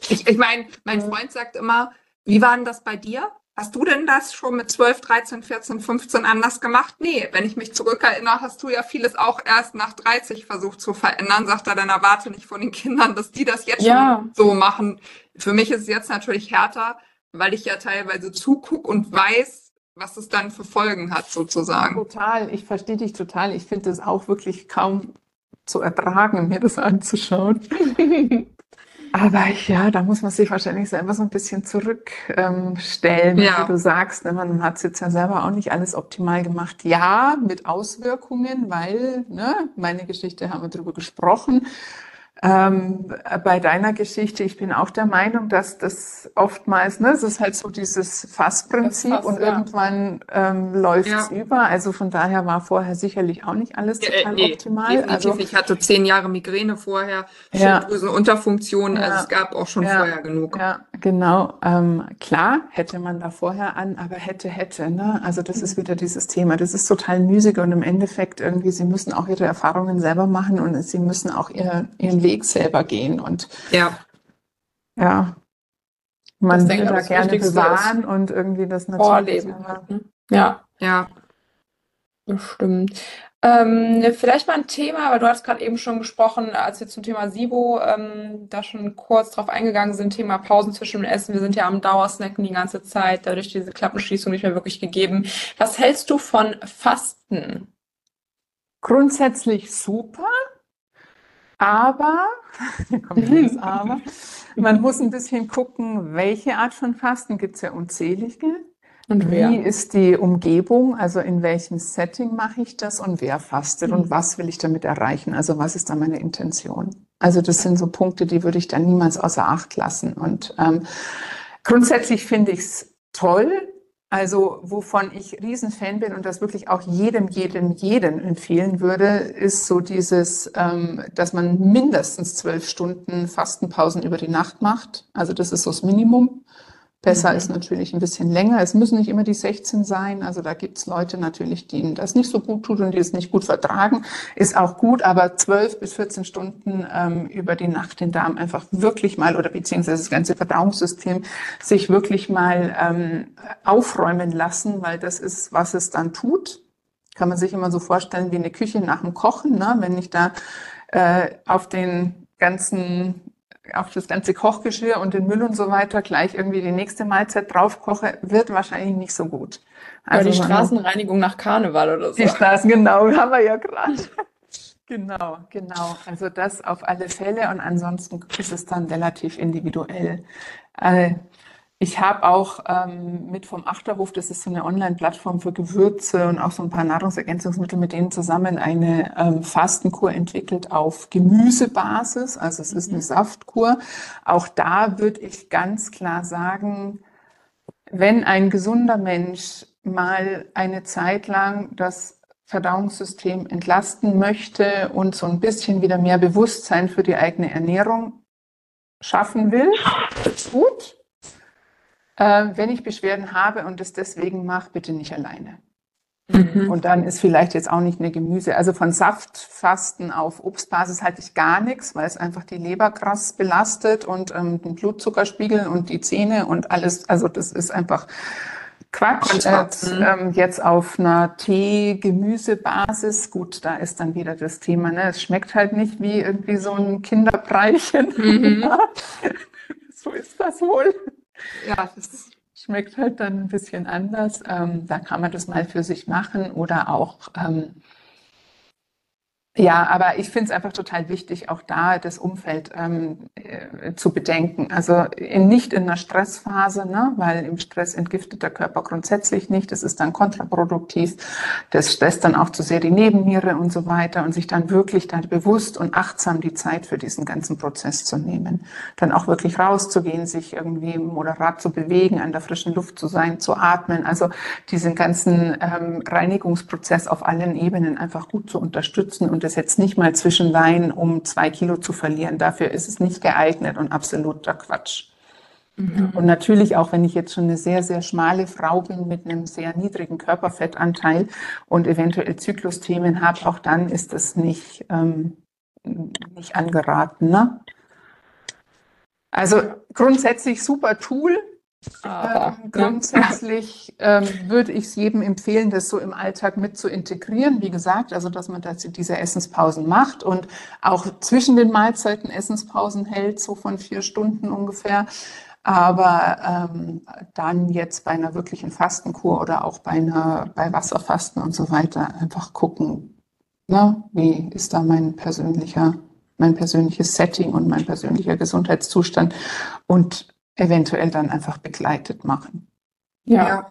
Speaker 3: Ich, ich meine, mein Freund sagt immer, wie war denn das bei dir? Hast du denn das schon mit 12, 13, 14, 15 anders gemacht? Nee, wenn ich mich zurückerinnere, hast du ja vieles auch erst nach 30 versucht zu verändern. Sagt er, dann erwarte nicht von den Kindern, dass die das jetzt
Speaker 2: Ja.
Speaker 3: schon so machen. Für mich ist es jetzt natürlich härter, weil ich ja teilweise zuguck und weiß, was es dann für Folgen hat, sozusagen.
Speaker 4: Total, ich verstehe dich total. Ich finde es auch wirklich kaum zu ertragen, mir das anzuschauen. Aber ja, da muss man sich wahrscheinlich selber so ein bisschen zurückstellen,
Speaker 3: Ja.
Speaker 4: wie du sagst. ne, Man hat es jetzt ja selber auch nicht alles optimal gemacht. Ja, mit Auswirkungen, weil, ne, meine Geschichte haben wir drüber gesprochen. Ähm, bei deiner Geschichte, ich bin auch der Meinung, dass das oftmals, ne, es ist halt so dieses Fassprinzip
Speaker 2: Fass,
Speaker 4: und
Speaker 2: ja.
Speaker 4: irgendwann ähm, läuft es
Speaker 3: Ja.
Speaker 4: über. Also von daher war vorher sicherlich auch nicht alles
Speaker 3: äh,
Speaker 4: total
Speaker 3: nee,
Speaker 4: optimal.
Speaker 3: definitiv.
Speaker 4: Also
Speaker 3: Ich hatte zehn Jahre Migräne vorher,
Speaker 4: Ja.
Speaker 3: Schilddrüsenunterfunktion, also
Speaker 4: Ja.
Speaker 3: es gab auch schon vorher genug.
Speaker 4: Ja, genau. Ähm, klar, hätte man da vorher an, aber hätte, hätte, ne? Also das ist wieder dieses Thema. Das ist total müßig und im Endeffekt irgendwie, sie müssen auch ihre Erfahrungen selber machen und sie müssen auch ihr, ihren Weg selber gehen. Und
Speaker 3: Ja.
Speaker 4: ja, man
Speaker 2: Das denke
Speaker 4: will
Speaker 2: auch
Speaker 4: da gerne bewahren und irgendwie das natürlich.
Speaker 2: Vorleben? Ja,
Speaker 3: Ja.
Speaker 2: das stimmt. Ähm, vielleicht mal ein Thema, aber du hast gerade eben schon gesprochen, als wir zum Thema SIBO ähm, da schon kurz drauf eingegangen sind, Thema Pausen zwischen dem Essen. Wir sind ja am Dauersnacken die ganze Zeit, dadurch diese Klappenschließung nicht mehr wirklich gegeben. Was hältst du von Fasten?
Speaker 4: Grundsätzlich super, aber, dieses Aber, man muss ein bisschen gucken, welche Art von Fasten gibt es ja unzählige.
Speaker 2: Und
Speaker 4: Wie
Speaker 2: wer?
Speaker 4: ist die Umgebung? Also in welchem Setting mache ich das und wer fastet
Speaker 2: Mhm.
Speaker 4: und was will ich damit erreichen? Also was ist da meine Intention? Also das sind so Punkte, die würde ich dann niemals außer Acht lassen. Und ähm, grundsätzlich finde ich es toll. Also wovon ich Riesenfan bin und das wirklich auch jedem, jedem, jeden empfehlen würde, ist so dieses, ähm, dass man mindestens zwölf Stunden Fastenpausen über die Nacht macht. Also das ist so das Minimum. Besser mhm. ist natürlich ein bisschen länger. Es müssen nicht immer die 16 sein. Also da gibt's Leute natürlich, denen das nicht so gut tut und die es nicht gut vertragen. Ist auch gut, aber 12 bis 14 Stunden ähm, über die Nacht den Darm einfach wirklich mal oder beziehungsweise das ganze Verdauungssystem sich wirklich mal ähm, aufräumen lassen, weil das ist, was es dann tut. Kann man sich immer so vorstellen wie eine Küche nach dem Kochen. Ne? Wenn ich da äh, auf den ganzen auf das ganze Kochgeschirr und den Müll und so weiter gleich irgendwie die nächste Mahlzeit drauf koche, wird wahrscheinlich nicht so gut.
Speaker 2: Also die Straßenreinigung nach Karneval oder so.
Speaker 4: Die Straßen, genau, haben wir ja gerade. genau, genau. Also das auf alle Fälle und ansonsten ist es dann relativ individuell. Ich habe auch ähm, mit vom Achterhof, das ist so eine Online-Plattform für Gewürze und auch so ein paar Nahrungsergänzungsmittel, mit denen zusammen eine ähm, Fastenkur entwickelt auf Gemüsebasis. Also es ist eine mhm. Saftkur. Auch da würde ich ganz klar sagen, wenn ein gesunder Mensch mal eine Zeit lang das Verdauungssystem entlasten möchte und so ein bisschen wieder mehr Bewusstsein für die eigene Ernährung schaffen will, gut. Äh, wenn ich Beschwerden habe und es deswegen mache, bitte nicht alleine. Mhm. Und dann ist vielleicht jetzt auch nicht eine Gemüse. Also von Saftfasten auf Obstbasis halte ich gar nichts, weil es einfach die Leber krass belastet und ähm, den Blutzuckerspiegel und die Zähne und alles. Also das ist einfach Quatsch. Äh, ähm, jetzt auf einer Tee-Gemüsebasis, gut, da ist dann wieder das Thema. Ne? Es schmeckt halt nicht wie irgendwie so ein Kinderpreilchen. Mhm. so ist das wohl. Ja, das schmeckt halt dann ein bisschen anders. Ähm, da kann man das mal für sich machen oder auch ähm, ja, aber ich finde es einfach total wichtig, auch da das Umfeld ähm, äh, zu bedenken. Also in, nicht in einer Stressphase, ne? weil im Stress entgiftet der Körper grundsätzlich nicht. Das ist dann kontraproduktiv. Das stresst dann auch zu sehr die Nebenniere und so weiter und sich dann wirklich dann bewusst und achtsam die Zeit für diesen ganzen Prozess zu nehmen. Dann auch wirklich rauszugehen, sich irgendwie moderat zu bewegen, an der frischen Luft zu sein, zu atmen. Also diesen ganzen ähm, Reinigungsprozess auf allen Ebenen einfach gut zu unterstützen und das jetzt nicht mal zwischen Wein, um zwei Kilo zu verlieren. Dafür ist es nicht geeignet und absoluter Quatsch. Mhm. Und natürlich auch, wenn ich jetzt schon eine sehr, sehr schmale Frau bin mit einem sehr niedrigen Körperfettanteil und eventuell Zyklusthemen habe, auch dann ist das nicht, ähm, nicht angeraten. Ne? Also grundsätzlich super Tool, aber, ähm, grundsätzlich ähm, würde ich es jedem empfehlen, das so im Alltag mit zu integrieren. Wie gesagt, also dass man dazu diese Essenspausen macht und auch zwischen den Mahlzeiten Essenspausen hält, so von vier Stunden ungefähr. Aber ähm, dann jetzt bei einer wirklichen Fastenkur oder auch bei einer bei Wasserfasten und so weiter einfach gucken, ne, wie ist da mein persönlicher mein persönliches Setting und mein persönlicher Gesundheitszustand und eventuell dann einfach begleitet machen.
Speaker 2: Ja. ja.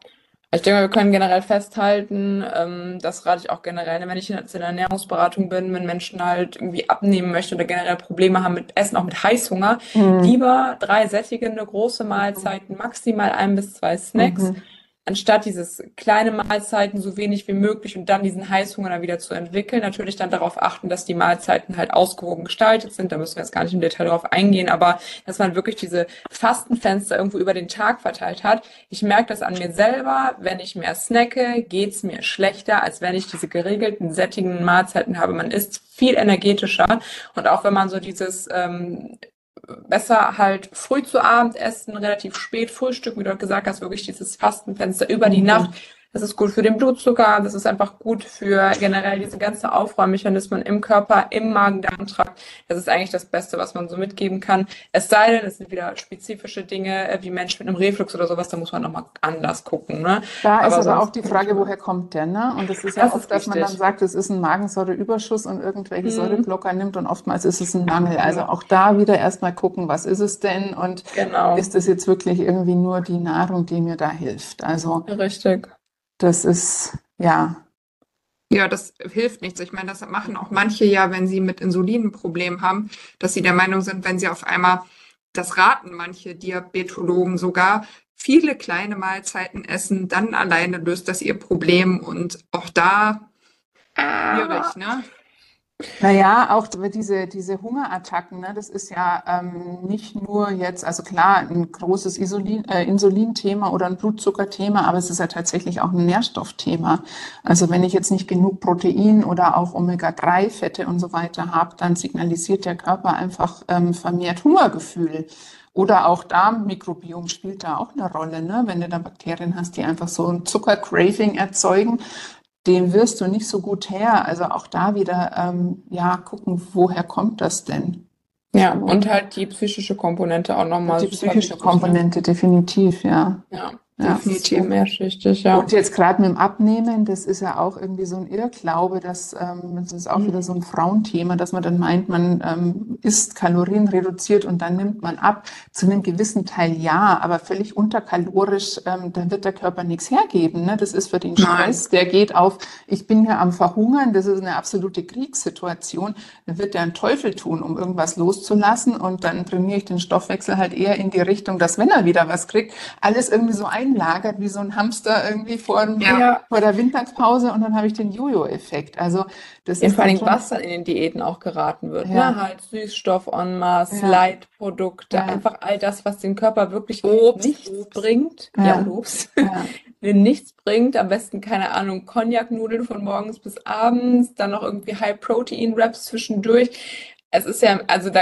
Speaker 2: Ich denke, wir können generell festhalten, ähm, das rate ich auch generell, wenn ich in der Ernährungsberatung bin, wenn Menschen halt irgendwie abnehmen möchten oder generell Probleme haben mit Essen, auch mit Heißhunger, mhm. lieber drei sättigende große Mahlzeiten, maximal ein bis zwei Snacks. Mhm anstatt dieses kleine Mahlzeiten so wenig wie möglich und dann diesen Heißhunger dann wieder zu entwickeln, natürlich dann darauf achten, dass die Mahlzeiten halt ausgewogen gestaltet sind. Da müssen wir jetzt gar nicht im Detail darauf eingehen, aber dass man wirklich diese Fastenfenster irgendwo über den Tag verteilt hat. Ich merke das an mir selber. Wenn ich mehr snacke, geht's mir schlechter, als wenn ich diese geregelten, sättigen Mahlzeiten habe. Man ist viel energetischer und auch wenn man so dieses ähm, besser halt früh zu Abend essen, relativ spät Frühstück, wie du gesagt hast, wirklich dieses Fastenfenster über die mhm. Nacht. Das ist gut für den Blutzucker, das ist einfach gut für generell diese ganzen Aufräummechanismen im Körper, im Magen-Darm-Trakt. Das ist eigentlich das Beste, was man so mitgeben kann. Es sei denn, es sind wieder spezifische Dinge, äh, wie Menschen mit einem Reflux oder sowas, da muss man nochmal anders gucken. Ne?
Speaker 4: Da aber ist aber auch die Frage, woher kommt der, ne? Und das ist ja das oft, ist dass man dann sagt, es ist ein Magensäureüberschuss und irgendwelche mhm. Säureblocker nimmt und oftmals ist es ein Mangel. Also auch da wieder erstmal gucken, was ist es denn und genau. ist es jetzt wirklich irgendwie nur die Nahrung, die mir da hilft? Also
Speaker 2: Richtig.
Speaker 4: Das ist, ja.
Speaker 3: Ja, das hilft nichts. Ich meine, das machen auch manche ja, wenn sie mit Insulin ein Problem haben, dass sie der Meinung sind, wenn sie auf einmal, das raten manche Diabetologen sogar, viele kleine Mahlzeiten essen, dann alleine löst das ihr Problem und auch da schwierig, ne?
Speaker 4: Naja, auch diese, diese Hungerattacken, ne, das ist ja ähm, nicht nur jetzt, also klar, ein großes Isolin, äh, Insulinthema oder ein Blutzuckerthema, aber es ist ja tatsächlich auch ein Nährstoffthema. Also wenn ich jetzt nicht genug Protein oder auch Omega-3-Fette und so weiter habe, dann signalisiert der Körper einfach ähm, vermehrt Hungergefühl. Oder auch Darmmikrobiom spielt da auch eine Rolle, ne? Wenn du da Bakterien hast, die einfach so ein Zuckercraving erzeugen, den wirst du nicht so gut her. Also auch da wieder, ähm, ja, gucken, woher kommt das denn?
Speaker 2: Ja, und halt die psychische Komponente auch nochmal.
Speaker 4: Die psychische wichtig, ne? Komponente, ne? definitiv, ja.
Speaker 2: Ja. Definitiv ja. mehrschichtig, ja.
Speaker 4: Und jetzt gerade mit dem Abnehmen, das ist ja auch irgendwie so ein Irrglaube, dass, ähm, das ist auch mhm. wieder so ein Frauenthema, dass man dann meint, man ähm, isst Kalorien reduziert und dann nimmt man ab. Zu einem gewissen Teil ja, aber völlig unterkalorisch, ähm, dann wird der Körper nichts hergeben. Ne? Das ist für den Stress, Nein. der geht auf, ich bin hier am Verhungern, das ist eine absolute Kriegssituation. Dann wird der einen Teufel tun, um irgendwas loszulassen und dann trainiere ich den Stoffwechsel halt eher in die Richtung, dass wenn er wieder was kriegt, alles irgendwie so ein einlagert wie so ein Hamster irgendwie vor, ja. vor der Mittagspause und dann habe ich den Jojo-Effekt. Also das
Speaker 2: ja, ist vor allem, was dann in den Diäten auch geraten wird. Ja. Ne? Halt Süßstoff en masse, ja. Leitprodukte, ja. einfach all das, was dem Körper wirklich Obst, nichts Obst. bringt. Ja, Obst. Ja. nichts bringt, am besten, keine Ahnung, Cognac-Nudeln von morgens bis abends, dann noch irgendwie High-Protein-Wraps zwischendurch. Es ist ja, also da,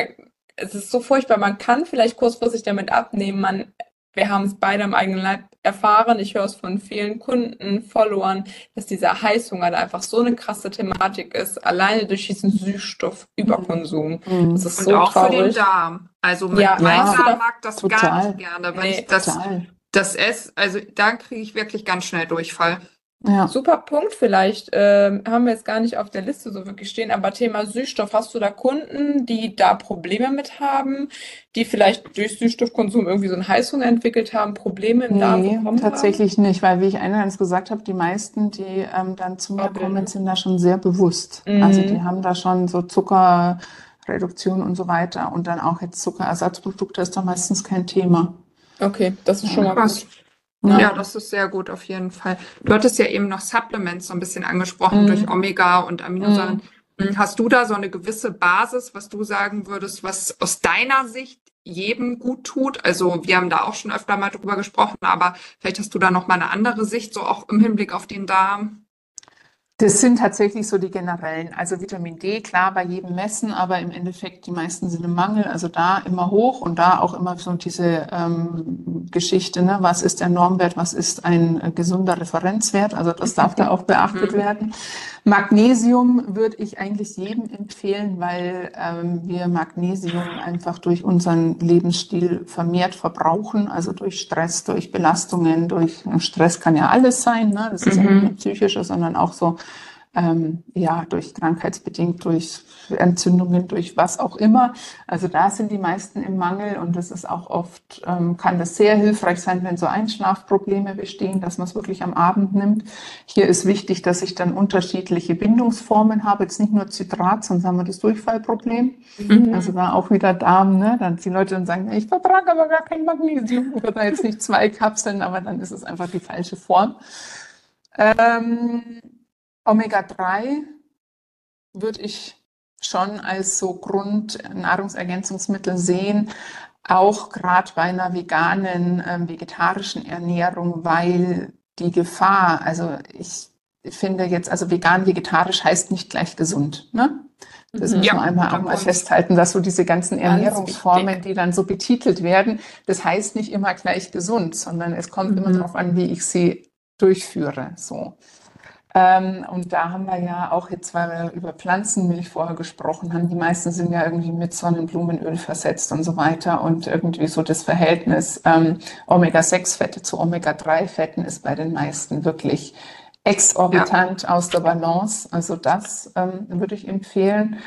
Speaker 2: es ist so furchtbar, man kann vielleicht kurzfristig damit abnehmen, man wir haben es beide am eigenen Leib erfahren. Ich höre es von vielen Kunden, Followern, dass dieser Heißhunger da einfach so eine krasse Thematik ist, alleine durch diesen Süßstoffüberkonsum.
Speaker 3: Mhm. Das ist Und so auch traurig. für den Darm. Also mein, ja, mein Darm mag das total. gar nicht gerne, weil nee, ich das, das esse, also da kriege ich wirklich ganz schnell Durchfall.
Speaker 2: Ja. Super Punkt vielleicht. Ähm, haben wir jetzt gar nicht auf der Liste so wirklich stehen, aber Thema Süßstoff. Hast du da Kunden, die da Probleme mit haben, die vielleicht durch Süßstoffkonsum irgendwie so einen Heißhunger entwickelt haben, Probleme im Darm
Speaker 4: nee, bekommen tatsächlich haben? nicht, weil wie ich eingangs gesagt habe, die meisten, die ähm, dann zu mir kommen, sind da schon sehr bewusst. Mhm. Also die haben da schon so Zuckerreduktion und so weiter und dann auch jetzt Zuckerersatzprodukte ist da meistens kein Thema.
Speaker 2: Okay, das ist schon mal gut.
Speaker 3: Ja. ja, das ist sehr gut auf jeden Fall. Du hattest ja eben noch Supplements so ein bisschen angesprochen mhm. durch Omega und Aminosäuren. Mhm. Hast du da so eine gewisse Basis, was du sagen würdest, was aus deiner Sicht jedem gut tut? Also wir haben da auch schon öfter mal drüber gesprochen, aber vielleicht hast du da noch mal eine andere Sicht, so auch im Hinblick auf den Darm.
Speaker 4: Das sind tatsächlich so die generellen. Also Vitamin D, klar, bei jedem Messen, aber im Endeffekt die meisten sind im Mangel. Also da immer hoch und da auch immer so diese ähm, Geschichte, ne? was ist der Normwert, was ist ein äh, gesunder Referenzwert. Also das darf da auch beachtet mhm. werden. Magnesium würde ich eigentlich jedem empfehlen, weil ähm, wir Magnesium einfach durch unseren Lebensstil vermehrt verbrauchen. Also durch Stress, durch Belastungen, durch Stress kann ja alles sein. Ne? Das ist mhm. ja nicht nur psychische, sondern auch so ähm, ja, durch krankheitsbedingt, durch Entzündungen, durch was auch immer. Also da sind die meisten im Mangel und das ist auch oft, ähm, kann das sehr hilfreich sein, wenn so Einschlafprobleme bestehen, dass man es wirklich am Abend nimmt. Hier ist wichtig, dass ich dann unterschiedliche Bindungsformen habe, jetzt nicht nur Zitrat, sonst haben wir das Durchfallproblem. Mhm. Also da auch wieder Darm, ne? Dann die Leute dann sagen, ich vertrage aber gar kein Magnesium oder da jetzt nicht zwei Kapseln, aber dann ist es einfach die falsche Form. Ähm, Omega-3 würde ich schon als so Grundnahrungsergänzungsmittel sehen, auch gerade bei einer veganen, äh, vegetarischen Ernährung, weil die Gefahr, also ich finde jetzt, also vegan, vegetarisch heißt nicht gleich gesund. Ne? Das mhm. muss man einmal auch mal festhalten, dass so diese ganzen Ernährungsformen, die dann so betitelt werden, das heißt nicht immer gleich gesund, sondern es kommt mhm. immer darauf an, wie ich sie durchführe. So. Ähm, und da haben wir ja auch jetzt, weil wir über Pflanzenmilch vorher gesprochen haben, die meisten sind ja irgendwie mit Sonnenblumenöl versetzt und so weiter. Und irgendwie so das Verhältnis ähm, Omega-6-Fette zu Omega-3-Fetten ist bei den meisten wirklich exorbitant ja. aus der Balance. Also das ähm, würde ich empfehlen.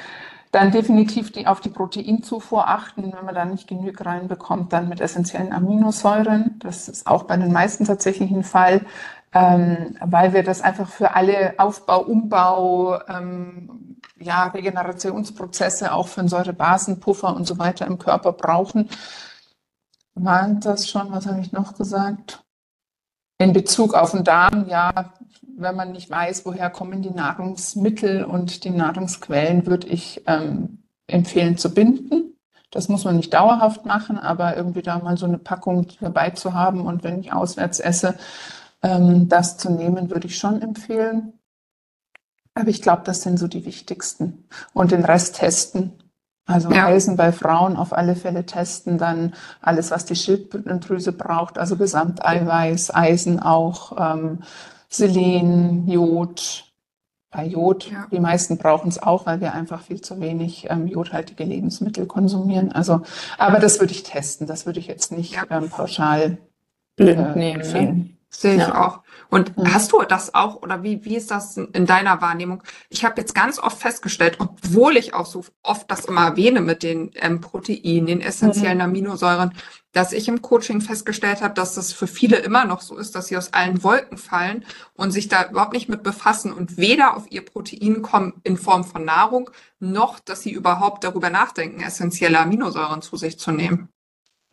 Speaker 4: Dann definitiv die, auf die Proteinzufuhr achten. Wenn man da nicht genug reinbekommt, dann mit essentiellen Aminosäuren. Das ist auch bei den meisten tatsächlich ein Fall ähm, weil wir das einfach für alle Aufbau, Umbau, ähm, ja, Regenerationsprozesse, auch für Säurebasenpuffer und so weiter im Körper brauchen. Waren das schon, was habe ich noch gesagt? In Bezug auf den Darm, ja, wenn man nicht weiß, woher kommen die Nahrungsmittel und die Nahrungsquellen, würde ich ähm, empfehlen zu binden. Das muss man nicht dauerhaft machen, aber irgendwie da mal so eine Packung dabei zu haben und wenn ich auswärts esse, ähm, das zu nehmen, würde ich schon empfehlen. Aber ich glaube, das sind so die wichtigsten. Und den Rest testen. Also ja. Eisen bei Frauen auf alle Fälle testen, dann alles, was die Schilddrüse braucht, also Gesamteiweiß, Eisen auch, ähm, Selen, Jod. Bei Jod, ja. die meisten brauchen es auch, weil wir einfach viel zu wenig ähm, jodhaltige Lebensmittel konsumieren. Also, aber das würde ich testen, das würde ich jetzt nicht ja. ähm, pauschal
Speaker 2: blind äh, nehmen. Empfehlen.
Speaker 3: Sehe ich ja. auch. Und ja. hast du das auch oder wie, wie ist das in deiner Wahrnehmung? Ich habe jetzt ganz oft festgestellt, obwohl ich auch so oft das immer erwähne mit den ähm, Proteinen, den essentiellen mhm. Aminosäuren, dass ich im Coaching festgestellt habe, dass das für viele immer noch so ist, dass sie aus allen Wolken fallen und sich da überhaupt nicht mit befassen und weder auf ihr Protein kommen in Form von Nahrung, noch dass sie überhaupt darüber nachdenken, essentielle Aminosäuren zu sich zu nehmen.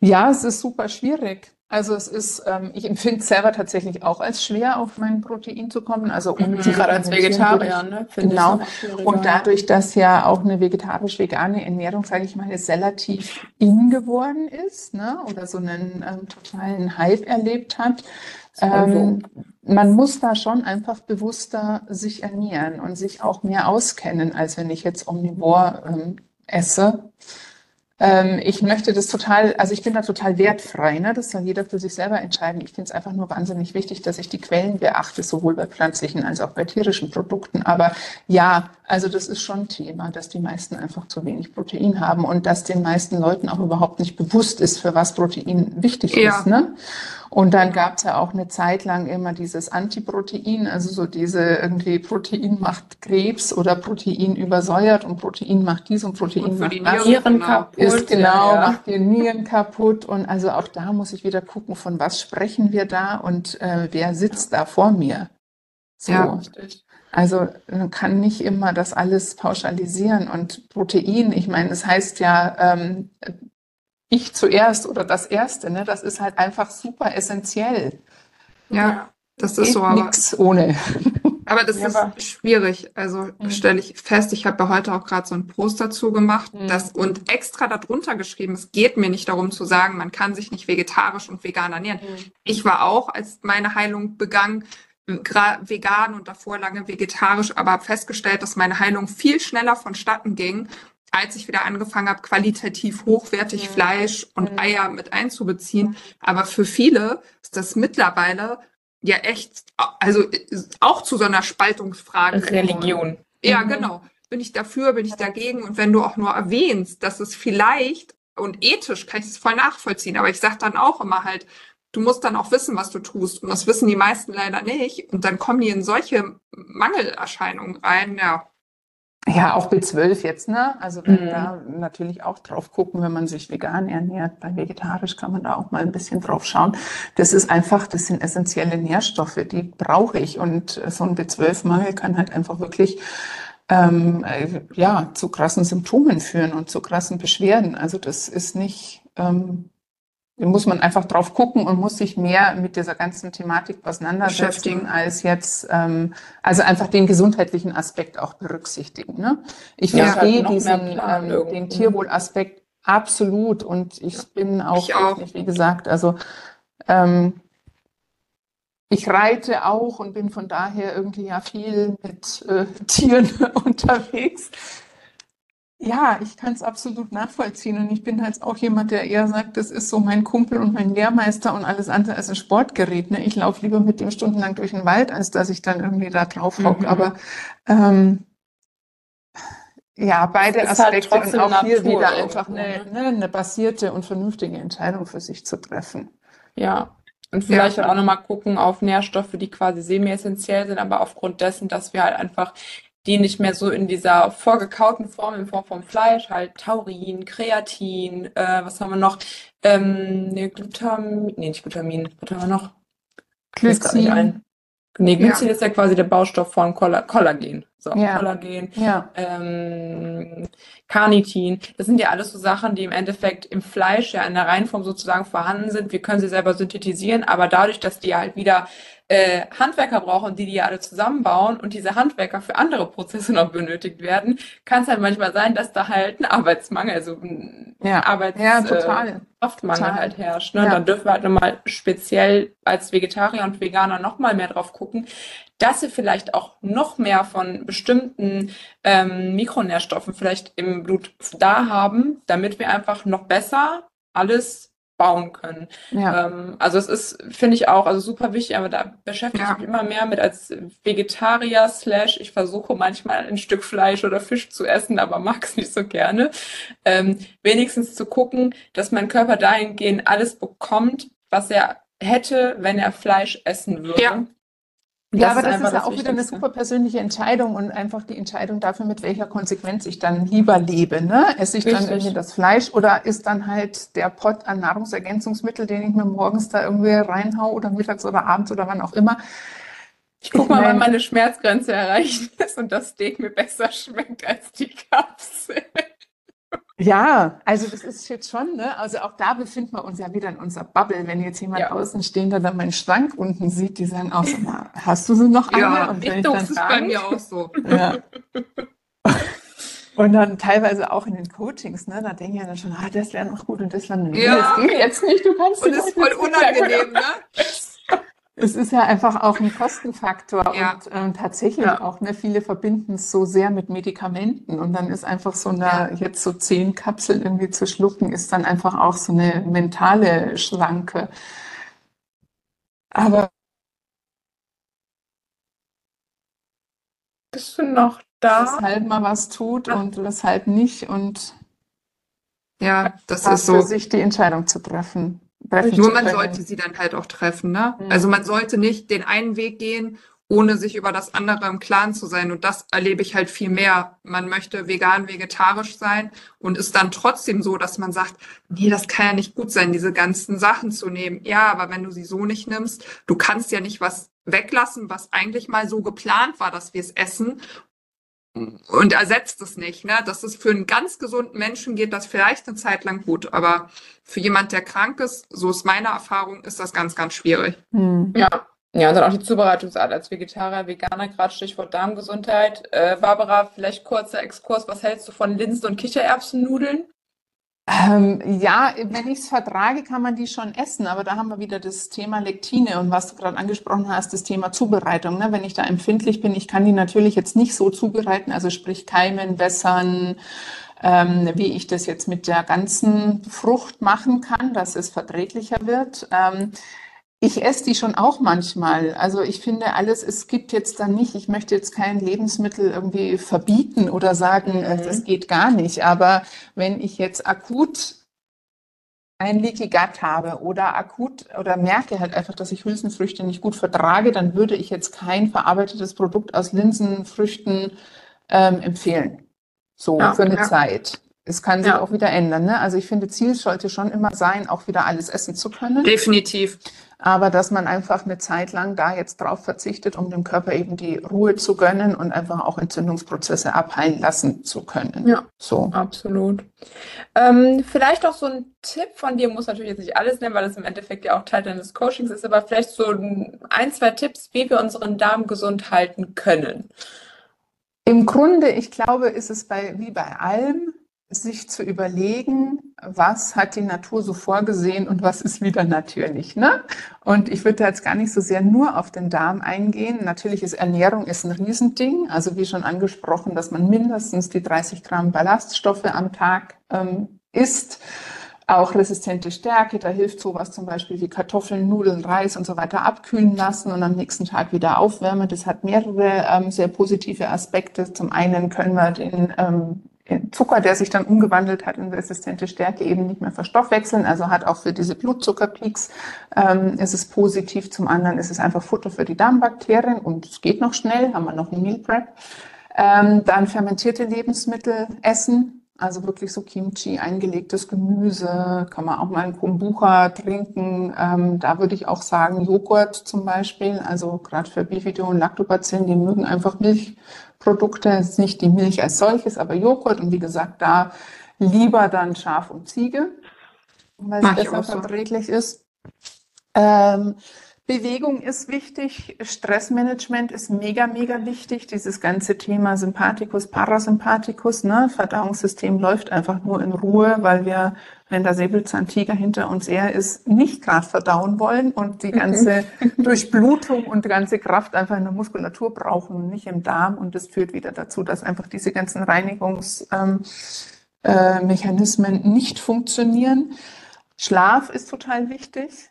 Speaker 4: Ja, es ist super schwierig. Also es ist, ähm, ich empfinde es selber tatsächlich auch als schwer, auf mein Protein zu kommen. Also ohne mhm,
Speaker 2: gerade als Vegetarier, ne?
Speaker 4: Genau. Und dadurch, dass ja auch eine vegetarisch-vegane Ernährung, sage ich mal, jetzt relativ in geworden ist, ne? Oder so einen ähm, totalen Hype erlebt hat. Ähm, man muss da schon einfach bewusster sich ernähren und sich auch mehr auskennen, als wenn ich jetzt omnivor ähm, esse. Ähm, ich möchte das total, also ich bin da total wertfrei, ne? das soll jeder für sich selber entscheiden. Ich finde es einfach nur wahnsinnig wichtig, dass ich die Quellen beachte, sowohl bei pflanzlichen als auch bei tierischen Produkten. Aber ja, also das ist schon Thema, dass die meisten einfach zu wenig Protein haben und dass den meisten Leuten auch überhaupt nicht bewusst ist, für was Protein wichtig ja. ist. Ne? Und dann gab es ja auch eine Zeit lang immer dieses Antiprotein, also so diese irgendwie Protein macht Krebs oder Protein übersäuert und Protein macht dies und Protein und macht die das.
Speaker 2: Nieren kaputt.
Speaker 4: Ist genau, ja. macht die Nieren kaputt. Und also auch da muss ich wieder gucken, von was sprechen wir da und äh, wer sitzt da vor mir.
Speaker 3: So. Ja,
Speaker 4: Also man kann nicht immer das alles pauschalisieren. Und Protein, ich meine, es heißt ja, ähm, ich zuerst oder das Erste, ne? das ist halt einfach super essentiell.
Speaker 3: Ja, das ist so.
Speaker 4: Aber nichts ohne.
Speaker 3: Aber das ja, ist aber schwierig. Also mhm. stelle ich fest, ich habe ja heute auch gerade so einen Post dazu gemacht mhm. das, und extra darunter geschrieben, es geht mir nicht darum zu sagen, man kann sich nicht vegetarisch und vegan ernähren. Mhm. Ich war auch, als meine Heilung begann, vegan und davor lange vegetarisch, aber habe festgestellt, dass meine Heilung viel schneller vonstatten ging als ich wieder angefangen habe, qualitativ hochwertig mhm. Fleisch und mhm. Eier mit einzubeziehen. Aber für viele ist das mittlerweile ja echt, also auch zu so einer Spaltungsfrage.
Speaker 2: Religion.
Speaker 3: Ja, mhm. genau. Bin ich dafür, bin ich dagegen? Und wenn du auch nur erwähnst, dass es vielleicht, und ethisch kann ich es voll nachvollziehen, aber ich sage dann auch immer halt, du musst dann auch wissen, was du tust. Und das wissen die meisten leider nicht. Und dann kommen die in solche Mangelerscheinungen rein, ja.
Speaker 4: Ja, auch B12 jetzt, ne? Also wenn mhm. da natürlich auch drauf gucken, wenn man sich vegan ernährt. Bei vegetarisch kann man da auch mal ein bisschen drauf schauen. Das ist einfach, das sind essentielle Nährstoffe, die brauche ich. Und so ein B12-Mangel kann halt einfach wirklich ähm, äh, ja, zu krassen Symptomen führen und zu krassen Beschwerden. Also das ist nicht ähm, muss man einfach drauf gucken und muss sich mehr mit dieser ganzen Thematik auseinandersetzen, als jetzt, ähm, also einfach den gesundheitlichen Aspekt auch berücksichtigen. Ne? Ich ja, verstehe halt diesen, ähm, den Tierwohlaspekt absolut und ich ja. bin auch, ich auch. Nicht, wie gesagt, also ähm, ich reite auch und bin von daher irgendwie ja viel mit äh, Tieren unterwegs. Ja, ich kann es absolut nachvollziehen und ich bin halt auch jemand, der eher sagt, das ist so mein Kumpel und mein Lehrmeister und alles andere als ein Sportgerät. Ne? Ich laufe lieber mit dem stundenlang durch den Wald, als dass ich dann irgendwie da drauf hocke. Mhm. Aber ähm, ja, beide halt Aspekte halt und auch Natur hier wieder einfach eine, ne? ne, eine basierte und vernünftige Entscheidung für sich zu treffen.
Speaker 2: Ja, und vielleicht ja. auch nochmal gucken auf Nährstoffe, die quasi semi-essentiell sind, aber aufgrund dessen, dass wir halt einfach die nicht mehr so in dieser vorgekauten Form, in Form von Fleisch, halt Taurin, Kreatin, äh, was haben wir noch? Ähm, ne, Glutamin, nee, nicht Glutamin, was haben wir noch?
Speaker 4: Glycin.
Speaker 2: Nee, Glycin ja. ist ja quasi der Baustoff von Kollagen. So,
Speaker 4: ja.
Speaker 2: Kollagen,
Speaker 4: ja.
Speaker 2: ähm, Carnitin. Das sind ja alles so Sachen, die im Endeffekt im Fleisch ja in der Reinform sozusagen vorhanden sind. Wir können sie selber synthetisieren, aber dadurch, dass die halt wieder äh, Handwerker brauchen, die die ja alle zusammenbauen und diese Handwerker für andere Prozesse noch benötigt werden, kann es halt manchmal sein, dass da halt ein Arbeitsmangel, also ein
Speaker 4: ja.
Speaker 2: Arbeits
Speaker 4: ja.
Speaker 2: Kraftmangel halt herrscht. Ne? Ja. Dann dürfen wir halt nochmal speziell als Vegetarier und Veganer nochmal mehr drauf gucken, dass sie vielleicht auch noch mehr von bestimmten ähm, Mikronährstoffen vielleicht im Blut da haben, damit wir einfach noch besser alles bauen können.
Speaker 4: Ja.
Speaker 2: Ähm, also es ist, finde ich auch, also super wichtig, aber da beschäftige ja. ich mich immer mehr mit als Vegetarier slash ich versuche manchmal ein Stück Fleisch oder Fisch zu essen, aber mag es nicht so gerne. Ähm, wenigstens zu gucken, dass mein Körper dahingehend alles bekommt, was er hätte, wenn er Fleisch essen würde.
Speaker 4: Ja. Ja, aber das ist ja auch wieder eine super persönliche Entscheidung und einfach die Entscheidung dafür, mit welcher Konsequenz ich dann lieber lebe. Ne? Esse ich Richtig. dann irgendwie das Fleisch oder ist dann halt der Pott an Nahrungsergänzungsmittel, den ich mir morgens da irgendwie reinhau oder mittags oder abends oder wann auch immer.
Speaker 2: Ich guck mal, wann meine Schmerzgrenze erreicht ist und das Steak mir besser schmeckt als die Kapsel.
Speaker 4: Ja, also das ist jetzt schon, ne? Also auch da befinden wir uns ja wieder in unserer Bubble. Wenn jetzt jemand ja. Außenstehender dann meinen Schrank unten sieht, die sagen auch so, na, hast du sie noch
Speaker 3: eine? Ja, und ich das ist bei mir auch so.
Speaker 4: Ja. Und dann teilweise auch in den Coachings, ne? Da denke ich ja dann schon, ah, das wäre noch gut und das wäre nicht.
Speaker 3: Ja.
Speaker 4: Das geht jetzt nicht, du kannst
Speaker 3: Und das ist voll unangenehm, ne?
Speaker 4: Es ist ja einfach auch ein Kostenfaktor
Speaker 3: ja.
Speaker 4: und ähm, tatsächlich ja. auch, ne, viele verbinden es so sehr mit Medikamenten und dann ist einfach so eine, ja. jetzt so zehn Kapseln irgendwie zu schlucken, ist dann einfach auch so eine mentale Schranke. Aber
Speaker 2: bist du noch da?
Speaker 4: Weshalb man was tut und weshalb nicht und
Speaker 3: ja, das ist so.
Speaker 4: Sich die Entscheidung zu treffen.
Speaker 3: Nur man sollte sie dann halt auch treffen, ne? Mhm. Also man sollte nicht den einen Weg gehen, ohne sich über das andere im Klaren zu sein. Und das erlebe ich halt viel mehr. Man möchte vegan, vegetarisch sein und ist dann trotzdem so, dass man sagt, nee, das kann ja nicht gut sein, diese ganzen Sachen zu nehmen. Ja, aber wenn du sie so nicht nimmst, du kannst ja nicht was weglassen, was eigentlich mal so geplant war, dass wir es essen und ersetzt es nicht. Ne? Das ist für einen ganz gesunden Menschen geht das vielleicht eine Zeit lang gut, aber für jemand, der krank ist, so ist meine Erfahrung, ist das ganz, ganz schwierig.
Speaker 2: Hm. Ja. Ja, und dann auch die Zubereitungsart als Vegetarier, Veganer, gerade Stichwort Darmgesundheit. Äh, Barbara, vielleicht kurzer Exkurs, was hältst du von Linsen- und Kichererbsennudeln?
Speaker 4: Ähm, ja, wenn ich es vertrage, kann man die schon essen, aber da haben wir wieder das Thema Lektine und was du gerade angesprochen hast, das Thema Zubereitung. Ne? Wenn ich da empfindlich bin, ich kann die natürlich jetzt nicht so zubereiten, also sprich keimen, wässern, ähm, wie ich das jetzt mit der ganzen Frucht machen kann, dass es verträglicher wird. Ähm, ich esse die schon auch manchmal. Also ich finde alles, es gibt jetzt dann nicht, ich möchte jetzt kein Lebensmittel irgendwie verbieten oder sagen, äh, mhm. das geht gar nicht. Aber wenn ich jetzt akut ein Leaky Gut habe oder akut oder merke halt einfach, dass ich Hülsenfrüchte nicht gut vertrage, dann würde ich jetzt kein verarbeitetes Produkt aus Linsenfrüchten ähm, empfehlen. So ja, für eine ja. Zeit. Es kann sich ja. auch wieder ändern. Ne? Also ich finde, Ziel sollte schon immer sein, auch wieder alles essen zu können.
Speaker 3: Definitiv.
Speaker 4: Aber dass man einfach eine Zeit lang da jetzt drauf verzichtet, um dem Körper eben die Ruhe zu gönnen und einfach auch Entzündungsprozesse abheilen lassen zu können.
Speaker 2: Ja, so. Absolut. Ähm, vielleicht auch so ein Tipp von dir, muss natürlich jetzt nicht alles nennen, weil das im Endeffekt ja auch Teil deines Coachings ist, aber vielleicht so ein, zwei Tipps, wie wir unseren Darm gesund halten können.
Speaker 4: Im Grunde, ich glaube, ist es bei, wie bei allem, sich zu überlegen, was hat die Natur so vorgesehen und was ist wieder natürlich. Ne? Und ich würde jetzt gar nicht so sehr nur auf den Darm eingehen. Natürlich ist Ernährung ist ein Riesending. Also wie schon angesprochen, dass man mindestens die 30 Gramm Ballaststoffe am Tag ähm, isst. Auch resistente Stärke, da hilft sowas zum Beispiel wie Kartoffeln, Nudeln, Reis und so weiter abkühlen lassen und am nächsten Tag wieder aufwärmen. Das hat mehrere ähm, sehr positive Aspekte. Zum einen können wir den ähm, Zucker, der sich dann umgewandelt hat in resistente Stärke, eben nicht mehr verstoffwechseln. Also hat auch für diese Blutzuckerpeaks ähm, ist es positiv. Zum anderen ist es einfach Futter für die Darmbakterien und es geht noch schnell, haben wir noch ein Meal Prep. Ähm, dann fermentierte Lebensmittel essen, Also wirklich so Kimchi, eingelegtes Gemüse, kann man auch mal ein Kombucha trinken. Ähm, da würde ich auch sagen, Joghurt zum Beispiel, also gerade für Bifido und Lactobacillen, die mögen einfach Milchprodukte, nicht die Milch als solches, aber Joghurt. Und wie gesagt, da lieber dann Schaf und Ziege, weil es besser so. verträglich ist. Ähm, Bewegung ist wichtig, Stressmanagement ist mega, mega wichtig. Dieses ganze Thema Sympathikus, Parasympathikus, ne? Verdauungssystem läuft einfach nur in Ruhe, weil wir, wenn der Säbelzahntiger hinter uns her ist, nicht gerade verdauen wollen und die ganze Durchblutung und die ganze Kraft einfach in der Muskulatur brauchen und nicht im Darm. Und das führt wieder dazu, dass einfach diese ganzen Reinigungsmechanismen ähm, äh, nicht funktionieren. Schlaf ist total wichtig.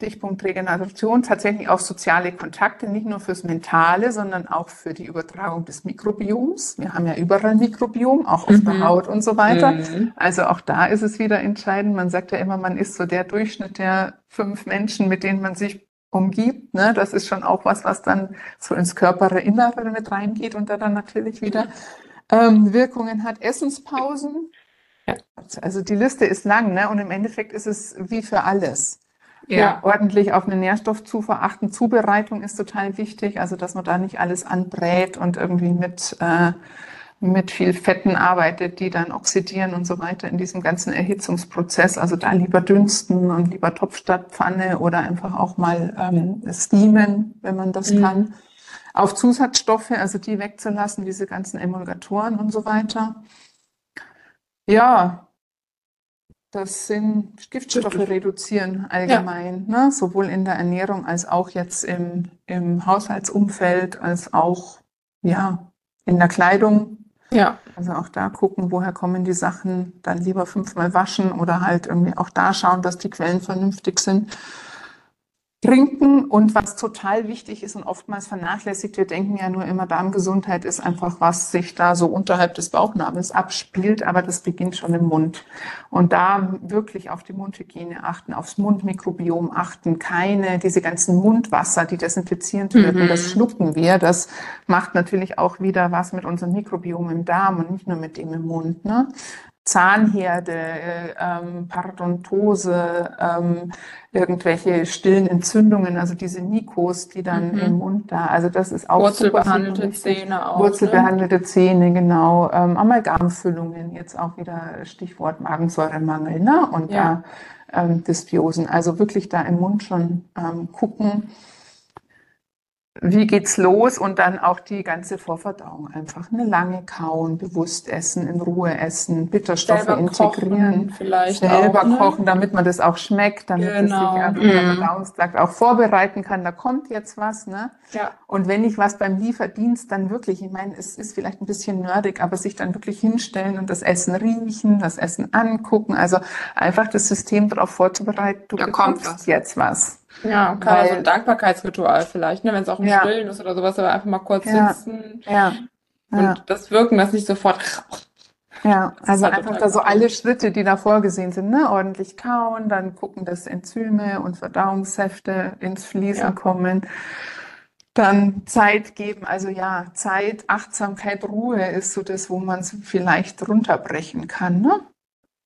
Speaker 4: Stichpunkt Regeneration, tatsächlich auch soziale Kontakte, nicht nur fürs Mentale, sondern auch für die Übertragung des Mikrobioms. Wir haben ja überall Mikrobiom, auch auf mhm. der Haut und so weiter. Mhm. Also auch da ist es wieder entscheidend. Man sagt ja immer, man ist so der Durchschnitt der fünf Menschen, mit denen man sich umgibt. Ne? Das ist schon auch was, was dann so ins Körperinnere mit reingeht und da dann natürlich wieder ähm, Wirkungen hat. Essenspausen. Ja. Also die Liste ist lang, ne? Und im Endeffekt ist es wie für alles ja. ordentlich auf eine Nährstoffzufuhr achten. Zubereitung ist total wichtig, also dass man da nicht alles anbrät und irgendwie mit, äh, mit viel Fetten arbeitet, die dann oxidieren und so weiter in diesem ganzen Erhitzungsprozess. Also da lieber dünsten und lieber Topf statt Pfanne oder einfach auch mal ähm, steamen, wenn man das mhm. kann. Auf Zusatzstoffe, also die wegzulassen, diese ganzen Emulgatoren und so weiter. Ja, das sind Giftstoffe reduzieren allgemein, ja. ne? sowohl in der Ernährung als auch jetzt im, im Haushaltsumfeld, als auch ja, in der Kleidung. Ja. Also auch da gucken, woher kommen die Sachen, dann lieber fünfmal waschen oder halt irgendwie auch da schauen, dass die Quellen vernünftig sind. Trinken und was total wichtig ist und oftmals vernachlässigt, wir denken ja nur immer, Darmgesundheit ist einfach, was sich da so unterhalb des Bauchnabels abspielt, aber das beginnt schon im Mund. Und da wirklich auf die Mundhygiene achten, aufs Mundmikrobiom achten, keine, diese ganzen Mundwasser, die desinfizierend wirken, mhm. das schlucken wir, das macht natürlich auch wieder was mit unserem Mikrobiom im Darm und nicht nur mit dem im Mund. Ne? Zahnherde, ähm, Parodontose, ähm, irgendwelche stillen Entzündungen, also diese Nikos, die dann mhm. im Mund da, also das ist auch
Speaker 2: Wurzelbehandelte super, Zähne auch.
Speaker 4: Wurzelbehandelte ne? Zähne, genau. Ähm, Amalgamfüllungen, jetzt auch wieder Stichwort Magensäuremangel, ne? Und ja. da ähm, Dysbiosen. Also wirklich da im Mund schon ähm, gucken wie geht's los und dann auch die ganze Vorverdauung einfach eine lange kauen, bewusst essen, in Ruhe essen, Bitterstoffe selber integrieren,
Speaker 2: vielleicht
Speaker 4: selber auch, ne? kochen, damit man das auch schmeckt, damit genau. es sich der mhm. Verdauungstrakt auch vorbereiten kann. Da kommt jetzt was, ne? Ja. Und wenn ich was beim Lieferdienst dann wirklich, ich meine, es ist vielleicht ein bisschen nerdig, aber sich dann wirklich hinstellen und das Essen riechen, das Essen angucken, also einfach das System darauf vorzubereiten,
Speaker 2: du da bekommst
Speaker 4: jetzt was.
Speaker 2: Ja, klar, so ein Dankbarkeitsritual vielleicht, ne? wenn es auch im ja. Stillen ist oder sowas, aber einfach mal kurz ja. sitzen
Speaker 4: ja.
Speaker 2: und das Wirken, das nicht sofort.
Speaker 4: Ja, also halt einfach da so alle Schritte, die da vorgesehen sind, ne? ordentlich kauen, dann gucken, dass Enzyme und Verdauungssäfte ins Fließen ja. kommen, dann Zeit geben, also ja, Zeit, Achtsamkeit, Ruhe ist so das, wo man es vielleicht runterbrechen kann, ne?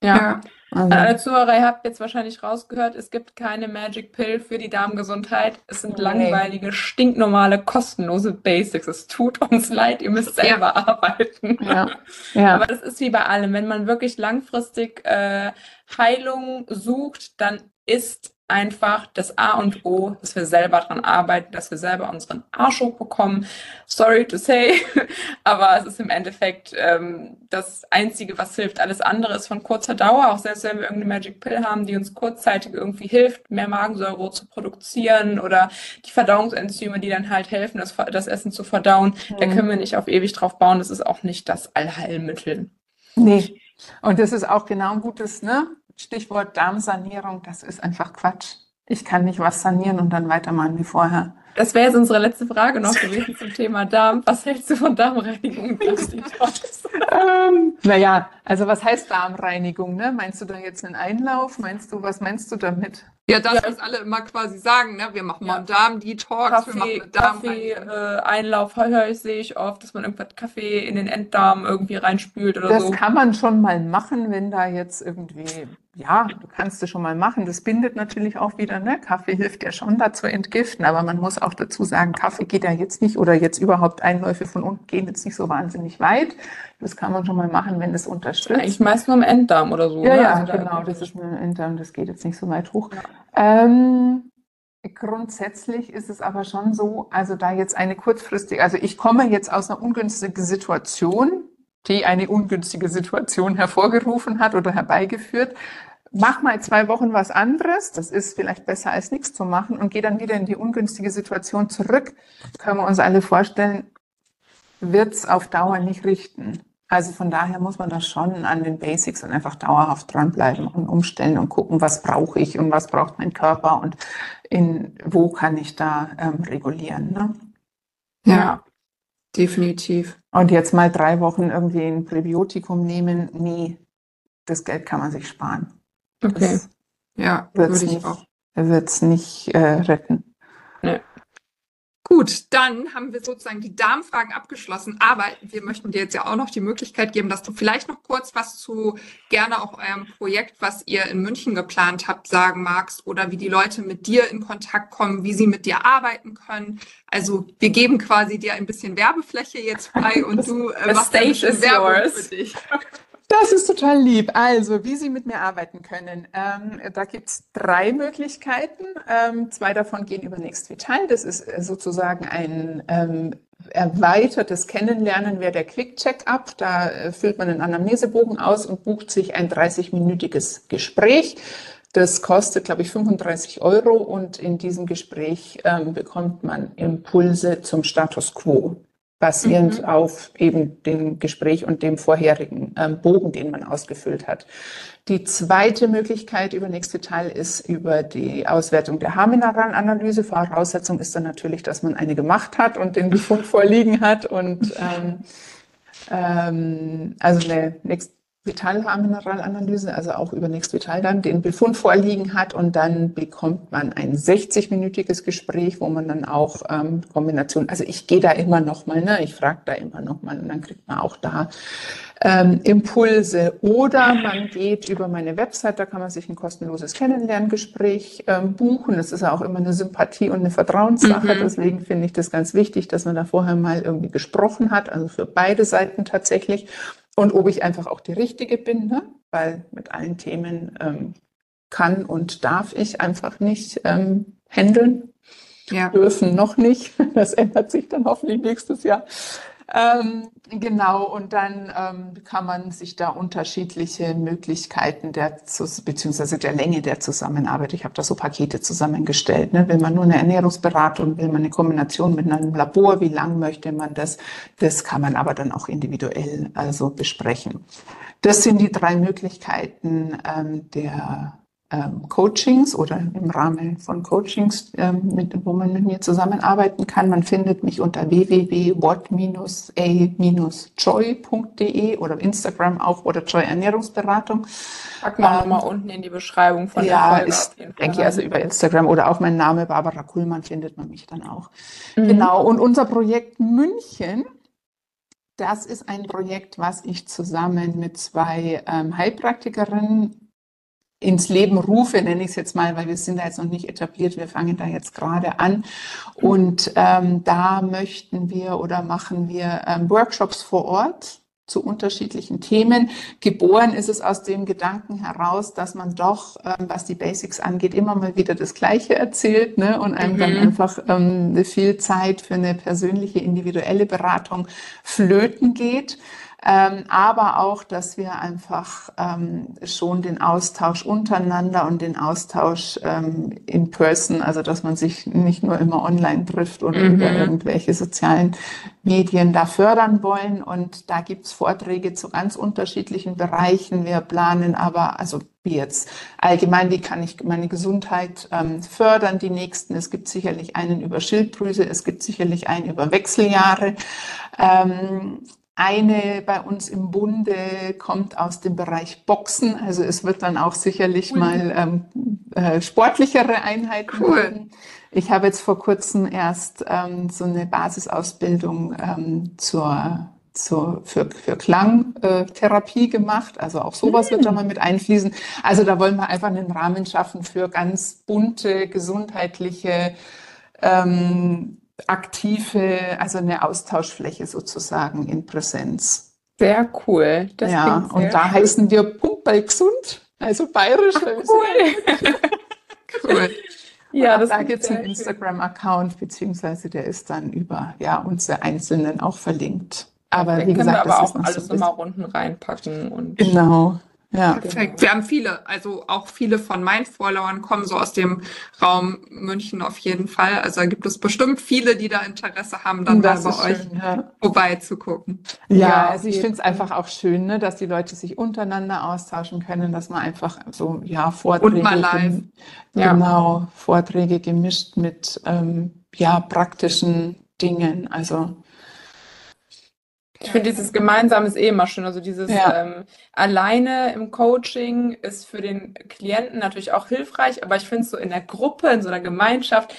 Speaker 2: Ja. Also. Alle Zuhörer, ihr habt jetzt wahrscheinlich rausgehört, es gibt keine Magic Pill für die Darmgesundheit. Es sind nee. langweilige, stinknormale, kostenlose Basics. Es tut uns leid, ihr müsst selber ja. arbeiten. Ja. Ja. Aber das ist wie bei allem. Wenn man wirklich langfristig äh, Heilung sucht, dann ist einfach das A und O, dass wir selber dran arbeiten, dass wir selber unseren Arsch hochbekommen. Sorry to say, aber es ist im Endeffekt ähm, das Einzige, was hilft. Alles andere ist von kurzer Dauer, auch selbst wenn wir irgendeine Magic Pill haben, die uns kurzzeitig irgendwie hilft, mehr Magensäure zu produzieren oder die Verdauungsenzyme, die dann halt helfen, das, das Essen zu verdauen, mhm. da können wir nicht auf ewig drauf bauen. Das ist auch nicht das Allheilmittel.
Speaker 4: Nee. Und das ist auch genau ein gutes, ne? Stichwort Darmsanierung, das ist einfach Quatsch. Ich kann nicht was sanieren und dann weitermachen wie vorher.
Speaker 2: Das wäre jetzt unsere letzte Frage noch gewesen zum Thema Darm. Was hältst du von Darmreinigung und Darmdetox?
Speaker 4: Ähm, naja, also was heißt Darmreinigung? Ne? Meinst du da jetzt einen Einlauf? Meinst du, was meinst du damit?
Speaker 3: Ja, das, ja. was alle immer quasi sagen, ne? Wir machen mal einen Darm-Detox,
Speaker 2: Kaffee,
Speaker 3: wir machen eine
Speaker 2: Kaffee, äh, Einlauf, höre ich, sehe ich oft, dass man irgendwas Kaffee in den Enddarm irgendwie reinspült oder
Speaker 4: Das
Speaker 2: so.
Speaker 4: kann man schon mal machen, wenn da jetzt irgendwie, ja, du kannst es schon mal machen. Das bindet natürlich auch wieder, ne? Kaffee hilft ja schon dazu entgiften, aber man muss auch dazu sagen, Kaffee geht ja jetzt nicht oder jetzt überhaupt Einläufe von unten gehen jetzt nicht so wahnsinnig weit. Das kann man schon mal machen, wenn es unterstützt.
Speaker 2: Eigentlich meist nur im Enddarm oder so.
Speaker 4: Ja,
Speaker 2: ne?
Speaker 4: ja,
Speaker 2: Also
Speaker 4: genau, das ist ein Enddarm, das geht jetzt nicht so weit hoch. Ähm, grundsätzlich ist es aber schon so, also da jetzt eine kurzfristige, also ich komme jetzt aus einer ungünstigen Situation, die eine ungünstige Situation hervorgerufen hat oder herbeigeführt. Mach mal zwei Wochen was anderes, das ist vielleicht besser als nichts zu machen und gehe dann wieder in die ungünstige Situation zurück. Können wir uns alle vorstellen, wird's auf Dauer nicht richten. Also von daher muss man da schon an den Basics und einfach dauerhaft dranbleiben und umstellen und gucken, was brauche ich und was braucht mein Körper und in wo kann ich da ähm, regulieren. Ne?
Speaker 3: Ja, definitiv.
Speaker 4: Und jetzt mal drei Wochen irgendwie ein Präbiotikum nehmen, nee, das Geld kann man sich sparen.
Speaker 2: Okay.
Speaker 4: Das
Speaker 3: Ja, würde ich
Speaker 4: nicht,
Speaker 3: auch.
Speaker 4: wird's nicht äh, retten.
Speaker 3: Gut, dann haben wir sozusagen die Darmfragen abgeschlossen, aber wir möchten dir jetzt ja auch noch die Möglichkeit geben, dass du vielleicht noch kurz was zu gerne auch eurem Projekt, was ihr in München geplant habt, sagen magst oder wie die Leute mit dir in Kontakt kommen, wie sie mit dir arbeiten können. Also wir geben quasi dir ein bisschen Werbefläche jetzt frei und du äh, machst
Speaker 2: stage is
Speaker 3: Werbung
Speaker 2: yours.
Speaker 3: für dich.
Speaker 4: Das ist total lieb. Also, wie Sie mit mir arbeiten können. Ähm, da gibt's drei Möglichkeiten. Ähm, zwei davon gehen über Next Vital. Das ist äh, sozusagen ein ähm, erweitertes Kennenlernen wäre der Quick Check-up. Da äh, füllt man einen Anamnesebogen aus und bucht sich ein 30-minütiges Gespräch. Das kostet, glaube ich, 35 Euro und in diesem Gespräch ähm, bekommt man Impulse zum Status quo basierend
Speaker 3: Mhm.
Speaker 4: auf eben dem Gespräch und dem vorherigen ähm, Bogen, den man ausgefüllt hat. Die zweite Möglichkeit über nächste Teil ist über die Auswertung der Haarmineralanalyse. Voraussetzung ist dann natürlich, dass man eine gemacht hat und den Befund vorliegen hat und ähm, ähm, also eine Next Vital Haarmineralanalyse, also auch über Next Vital dann den Befund vorliegen hat und dann bekommt man ein 60-minütiges Gespräch, wo man dann auch ähm, Kombination, also ich gehe da immer noch mal, ne, ich frage da immer noch mal und dann kriegt man auch da ähm, Impulse oder man geht über meine Website, da kann man sich ein kostenloses Kennenlerngespräch ähm, buchen. Das ist ja auch immer eine Sympathie und eine Vertrauenssache.
Speaker 3: Mhm.
Speaker 4: Deswegen finde ich das ganz wichtig, dass man da vorher mal irgendwie gesprochen hat, also für beide Seiten tatsächlich. Und ob ich einfach auch die Richtige bin, ne? weil mit allen Themen ähm, kann und darf ich einfach nicht ähm, handeln
Speaker 3: Ja.
Speaker 4: dürfen noch nicht. Das ändert sich dann hoffentlich nächstes Jahr. Ähm, genau, und dann ähm, kann man sich da unterschiedliche Möglichkeiten der, beziehungsweise der Länge der Zusammenarbeit. Ich habe da so Pakete zusammengestellt. Ne? Will man nur eine Ernährungsberatung, will man eine Kombination mit einem Labor, wie lang möchte man das? Das kann man aber dann auch individuell also besprechen. Das sind die drei Möglichkeiten ähm, der ähm, Coachings oder im Rahmen von Coachings, ähm, mit, wo man mit mir zusammenarbeiten kann. Man findet mich unter www.what-a-joy.de oder Instagram auch oder Joy Ernährungsberatung.
Speaker 2: Packen wir
Speaker 4: Ähm,
Speaker 2: nochmal unten in die Beschreibung von der
Speaker 4: Ja,
Speaker 2: Folge
Speaker 4: ich
Speaker 2: auf jeden Fall
Speaker 4: denke also
Speaker 2: rein.
Speaker 4: über Instagram oder auch mein Name Barbara Kuhlmann findet man mich dann auch.
Speaker 2: Mhm.
Speaker 4: Genau. Und unser Projekt München, das ist ein Projekt, was ich zusammen mit zwei ähm, Heilpraktikerinnen ins Leben rufe, nenne ich es jetzt mal, weil wir sind da jetzt noch nicht etabliert, wir fangen da jetzt gerade an. Und ähm, da möchten wir oder machen wir ähm, Workshops vor Ort zu unterschiedlichen Themen. Geboren ist es aus dem Gedanken heraus, dass man doch, ähm, was die Basics angeht, immer mal wieder das Gleiche erzählt ne? und einem dann
Speaker 3: Mhm.
Speaker 4: einfach ähm, viel Zeit für eine persönliche, individuelle Beratung flöten geht. Ähm, aber auch, dass wir einfach ähm, schon den Austausch untereinander und den Austausch ähm, in person, also dass man sich nicht nur immer online trifft oder
Speaker 3: Mhm.
Speaker 4: über irgendwelche sozialen Medien da fördern wollen. Und da gibt's Vorträge zu ganz unterschiedlichen Bereichen. Wir planen aber, also wie jetzt allgemein, wie kann ich meine Gesundheit ähm, fördern, die nächsten. Es gibt sicherlich einen über Schilddrüse, es gibt sicherlich einen über Wechseljahre. Ähm, eine bei uns im Bunde kommt aus dem Bereich Boxen. Also es wird dann auch sicherlich
Speaker 3: Cool.
Speaker 4: mal ähm, äh, sportlichere Einheiten
Speaker 3: Cool.
Speaker 4: geben. Ich habe jetzt vor kurzem erst ähm, so eine Basisausbildung ähm, zur, zur, für, für Klangtherapie gemacht. Also auch sowas wird da mal mit einfließen. Also da wollen wir einfach einen Rahmen schaffen für ganz bunte, gesundheitliche, ähm, aktive, also eine Austauschfläche sozusagen in Präsenz.
Speaker 2: Sehr cool. Das
Speaker 4: ja,
Speaker 2: sehr
Speaker 4: und da
Speaker 2: schön.
Speaker 4: heißen wir Pumperl gesund, also bayerisch. sind
Speaker 2: Cool.
Speaker 3: Cool.
Speaker 2: Ja, das
Speaker 4: da gibt es einen. Instagram-Account, beziehungsweise der ist dann über ja, unsere Einzelnen auch verlinkt. Aber
Speaker 2: Perfekt.
Speaker 4: wie gesagt,
Speaker 2: wir aber
Speaker 4: das ist
Speaker 2: auch
Speaker 4: noch
Speaker 2: alles
Speaker 4: so
Speaker 2: nochmal unten reinpacken und
Speaker 4: Genau, ja.
Speaker 3: Perfekt. Wir haben viele, also auch viele von meinen Followern kommen so aus dem Raum München auf jeden Fall. Also da gibt es bestimmt viele, die da Interesse haben, dann mal
Speaker 4: Das
Speaker 3: bei
Speaker 4: ist
Speaker 3: euch
Speaker 4: schön, ja.
Speaker 3: vorbeizugucken.
Speaker 4: Ja,
Speaker 2: Ja,
Speaker 4: also ich finde es einfach auch schön, ne, dass die Leute sich untereinander austauschen können, dass man einfach so, ja, Vorträge,
Speaker 3: Und mal live.
Speaker 4: gem-
Speaker 2: Ja.
Speaker 4: genau, Vorträge gemischt mit, ähm, ja, praktischen Dingen. Also,
Speaker 2: Ich finde dieses Gemeinsame ist eh immer schön. Also dieses
Speaker 4: Ja.
Speaker 2: ähm, alleine im Coaching ist für den Klienten natürlich auch hilfreich, aber ich finde so in der Gruppe, in so einer Gemeinschaft,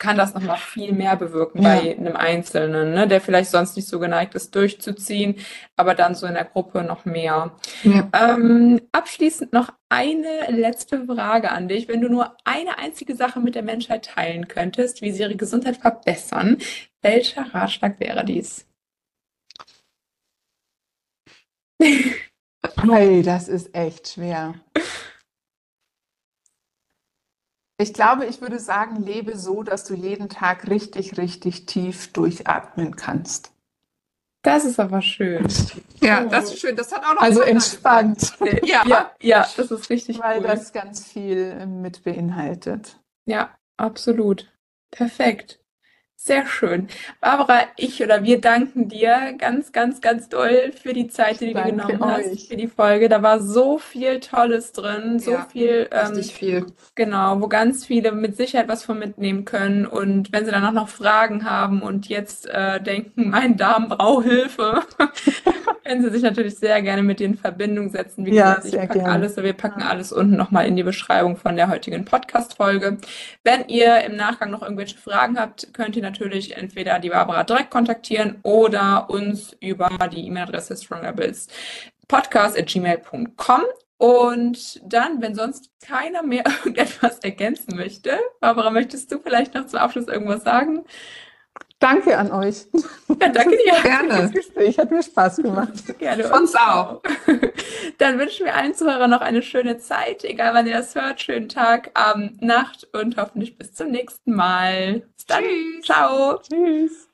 Speaker 2: kann das nochmal viel mehr bewirken
Speaker 4: Ja.
Speaker 2: bei einem Einzelnen, ne, der vielleicht sonst nicht so geneigt ist, durchzuziehen, aber dann so in der Gruppe noch mehr.
Speaker 3: Ja.
Speaker 2: Ähm, abschließend noch eine letzte Frage an dich. Wenn du nur eine einzige Sache mit der Menschheit teilen könntest, wie sie ihre Gesundheit verbessern, welcher Ratschlag wäre dies?
Speaker 4: hey, das ist echt schwer. Ich glaube, ich würde sagen, lebe so, dass du jeden Tag richtig, richtig tief durchatmen kannst.
Speaker 2: Das ist aber schön.
Speaker 3: Ja, das ist schön. Das hat auch noch
Speaker 4: Also entspannt.
Speaker 3: Ja,
Speaker 2: Ja, ja, das ist richtig
Speaker 4: weil
Speaker 2: cool.
Speaker 4: das ganz viel äh, mit beinhaltet.
Speaker 2: Ja, absolut. Perfekt. Sehr schön. Barbara, ich oder wir danken dir ganz, ganz, ganz doll für die Zeit, die du genommen hast,
Speaker 4: euch.
Speaker 2: für die Folge. Da war so viel Tolles drin, so
Speaker 3: Ja,
Speaker 2: viel, ähm,
Speaker 3: richtig viel.
Speaker 2: Genau, wo ganz viele mit Sicherheit was von mitnehmen können. Und wenn sie dann auch noch Fragen haben und jetzt äh, denken, mein Darm braucht Hilfe, können sie sich natürlich sehr gerne mit dir in Verbindung setzen. Wie
Speaker 4: Ja,
Speaker 2: gesagt, ich packe
Speaker 4: gerne.
Speaker 2: alles, wir packen alles unten nochmal in die Beschreibung von der heutigen Podcast-Folge. Wenn ihr im Nachgang noch irgendwelche Fragen habt, könnt ihr natürlich entweder die Barbara direkt kontaktieren oder uns über die E-Mail-Adresse strongables.podcast.gmail.com. Und dann, wenn sonst keiner mehr irgendetwas ergänzen möchte, Barbara, möchtest du vielleicht noch zum Abschluss irgendwas sagen?
Speaker 4: Danke an euch.
Speaker 2: Ja, danke dir.
Speaker 3: Gerne.
Speaker 4: Das Gespräch hat mir Spaß gemacht.
Speaker 2: Gerne.
Speaker 3: Uns auch.
Speaker 2: Dann wünschen wir allen Zuhörern noch eine schöne Zeit, egal wann ihr das hört. Schönen Tag, Abend, Nacht und hoffentlich bis zum nächsten Mal. Bis dann.
Speaker 3: Tschüss.
Speaker 2: Ciao.
Speaker 4: Tschüss.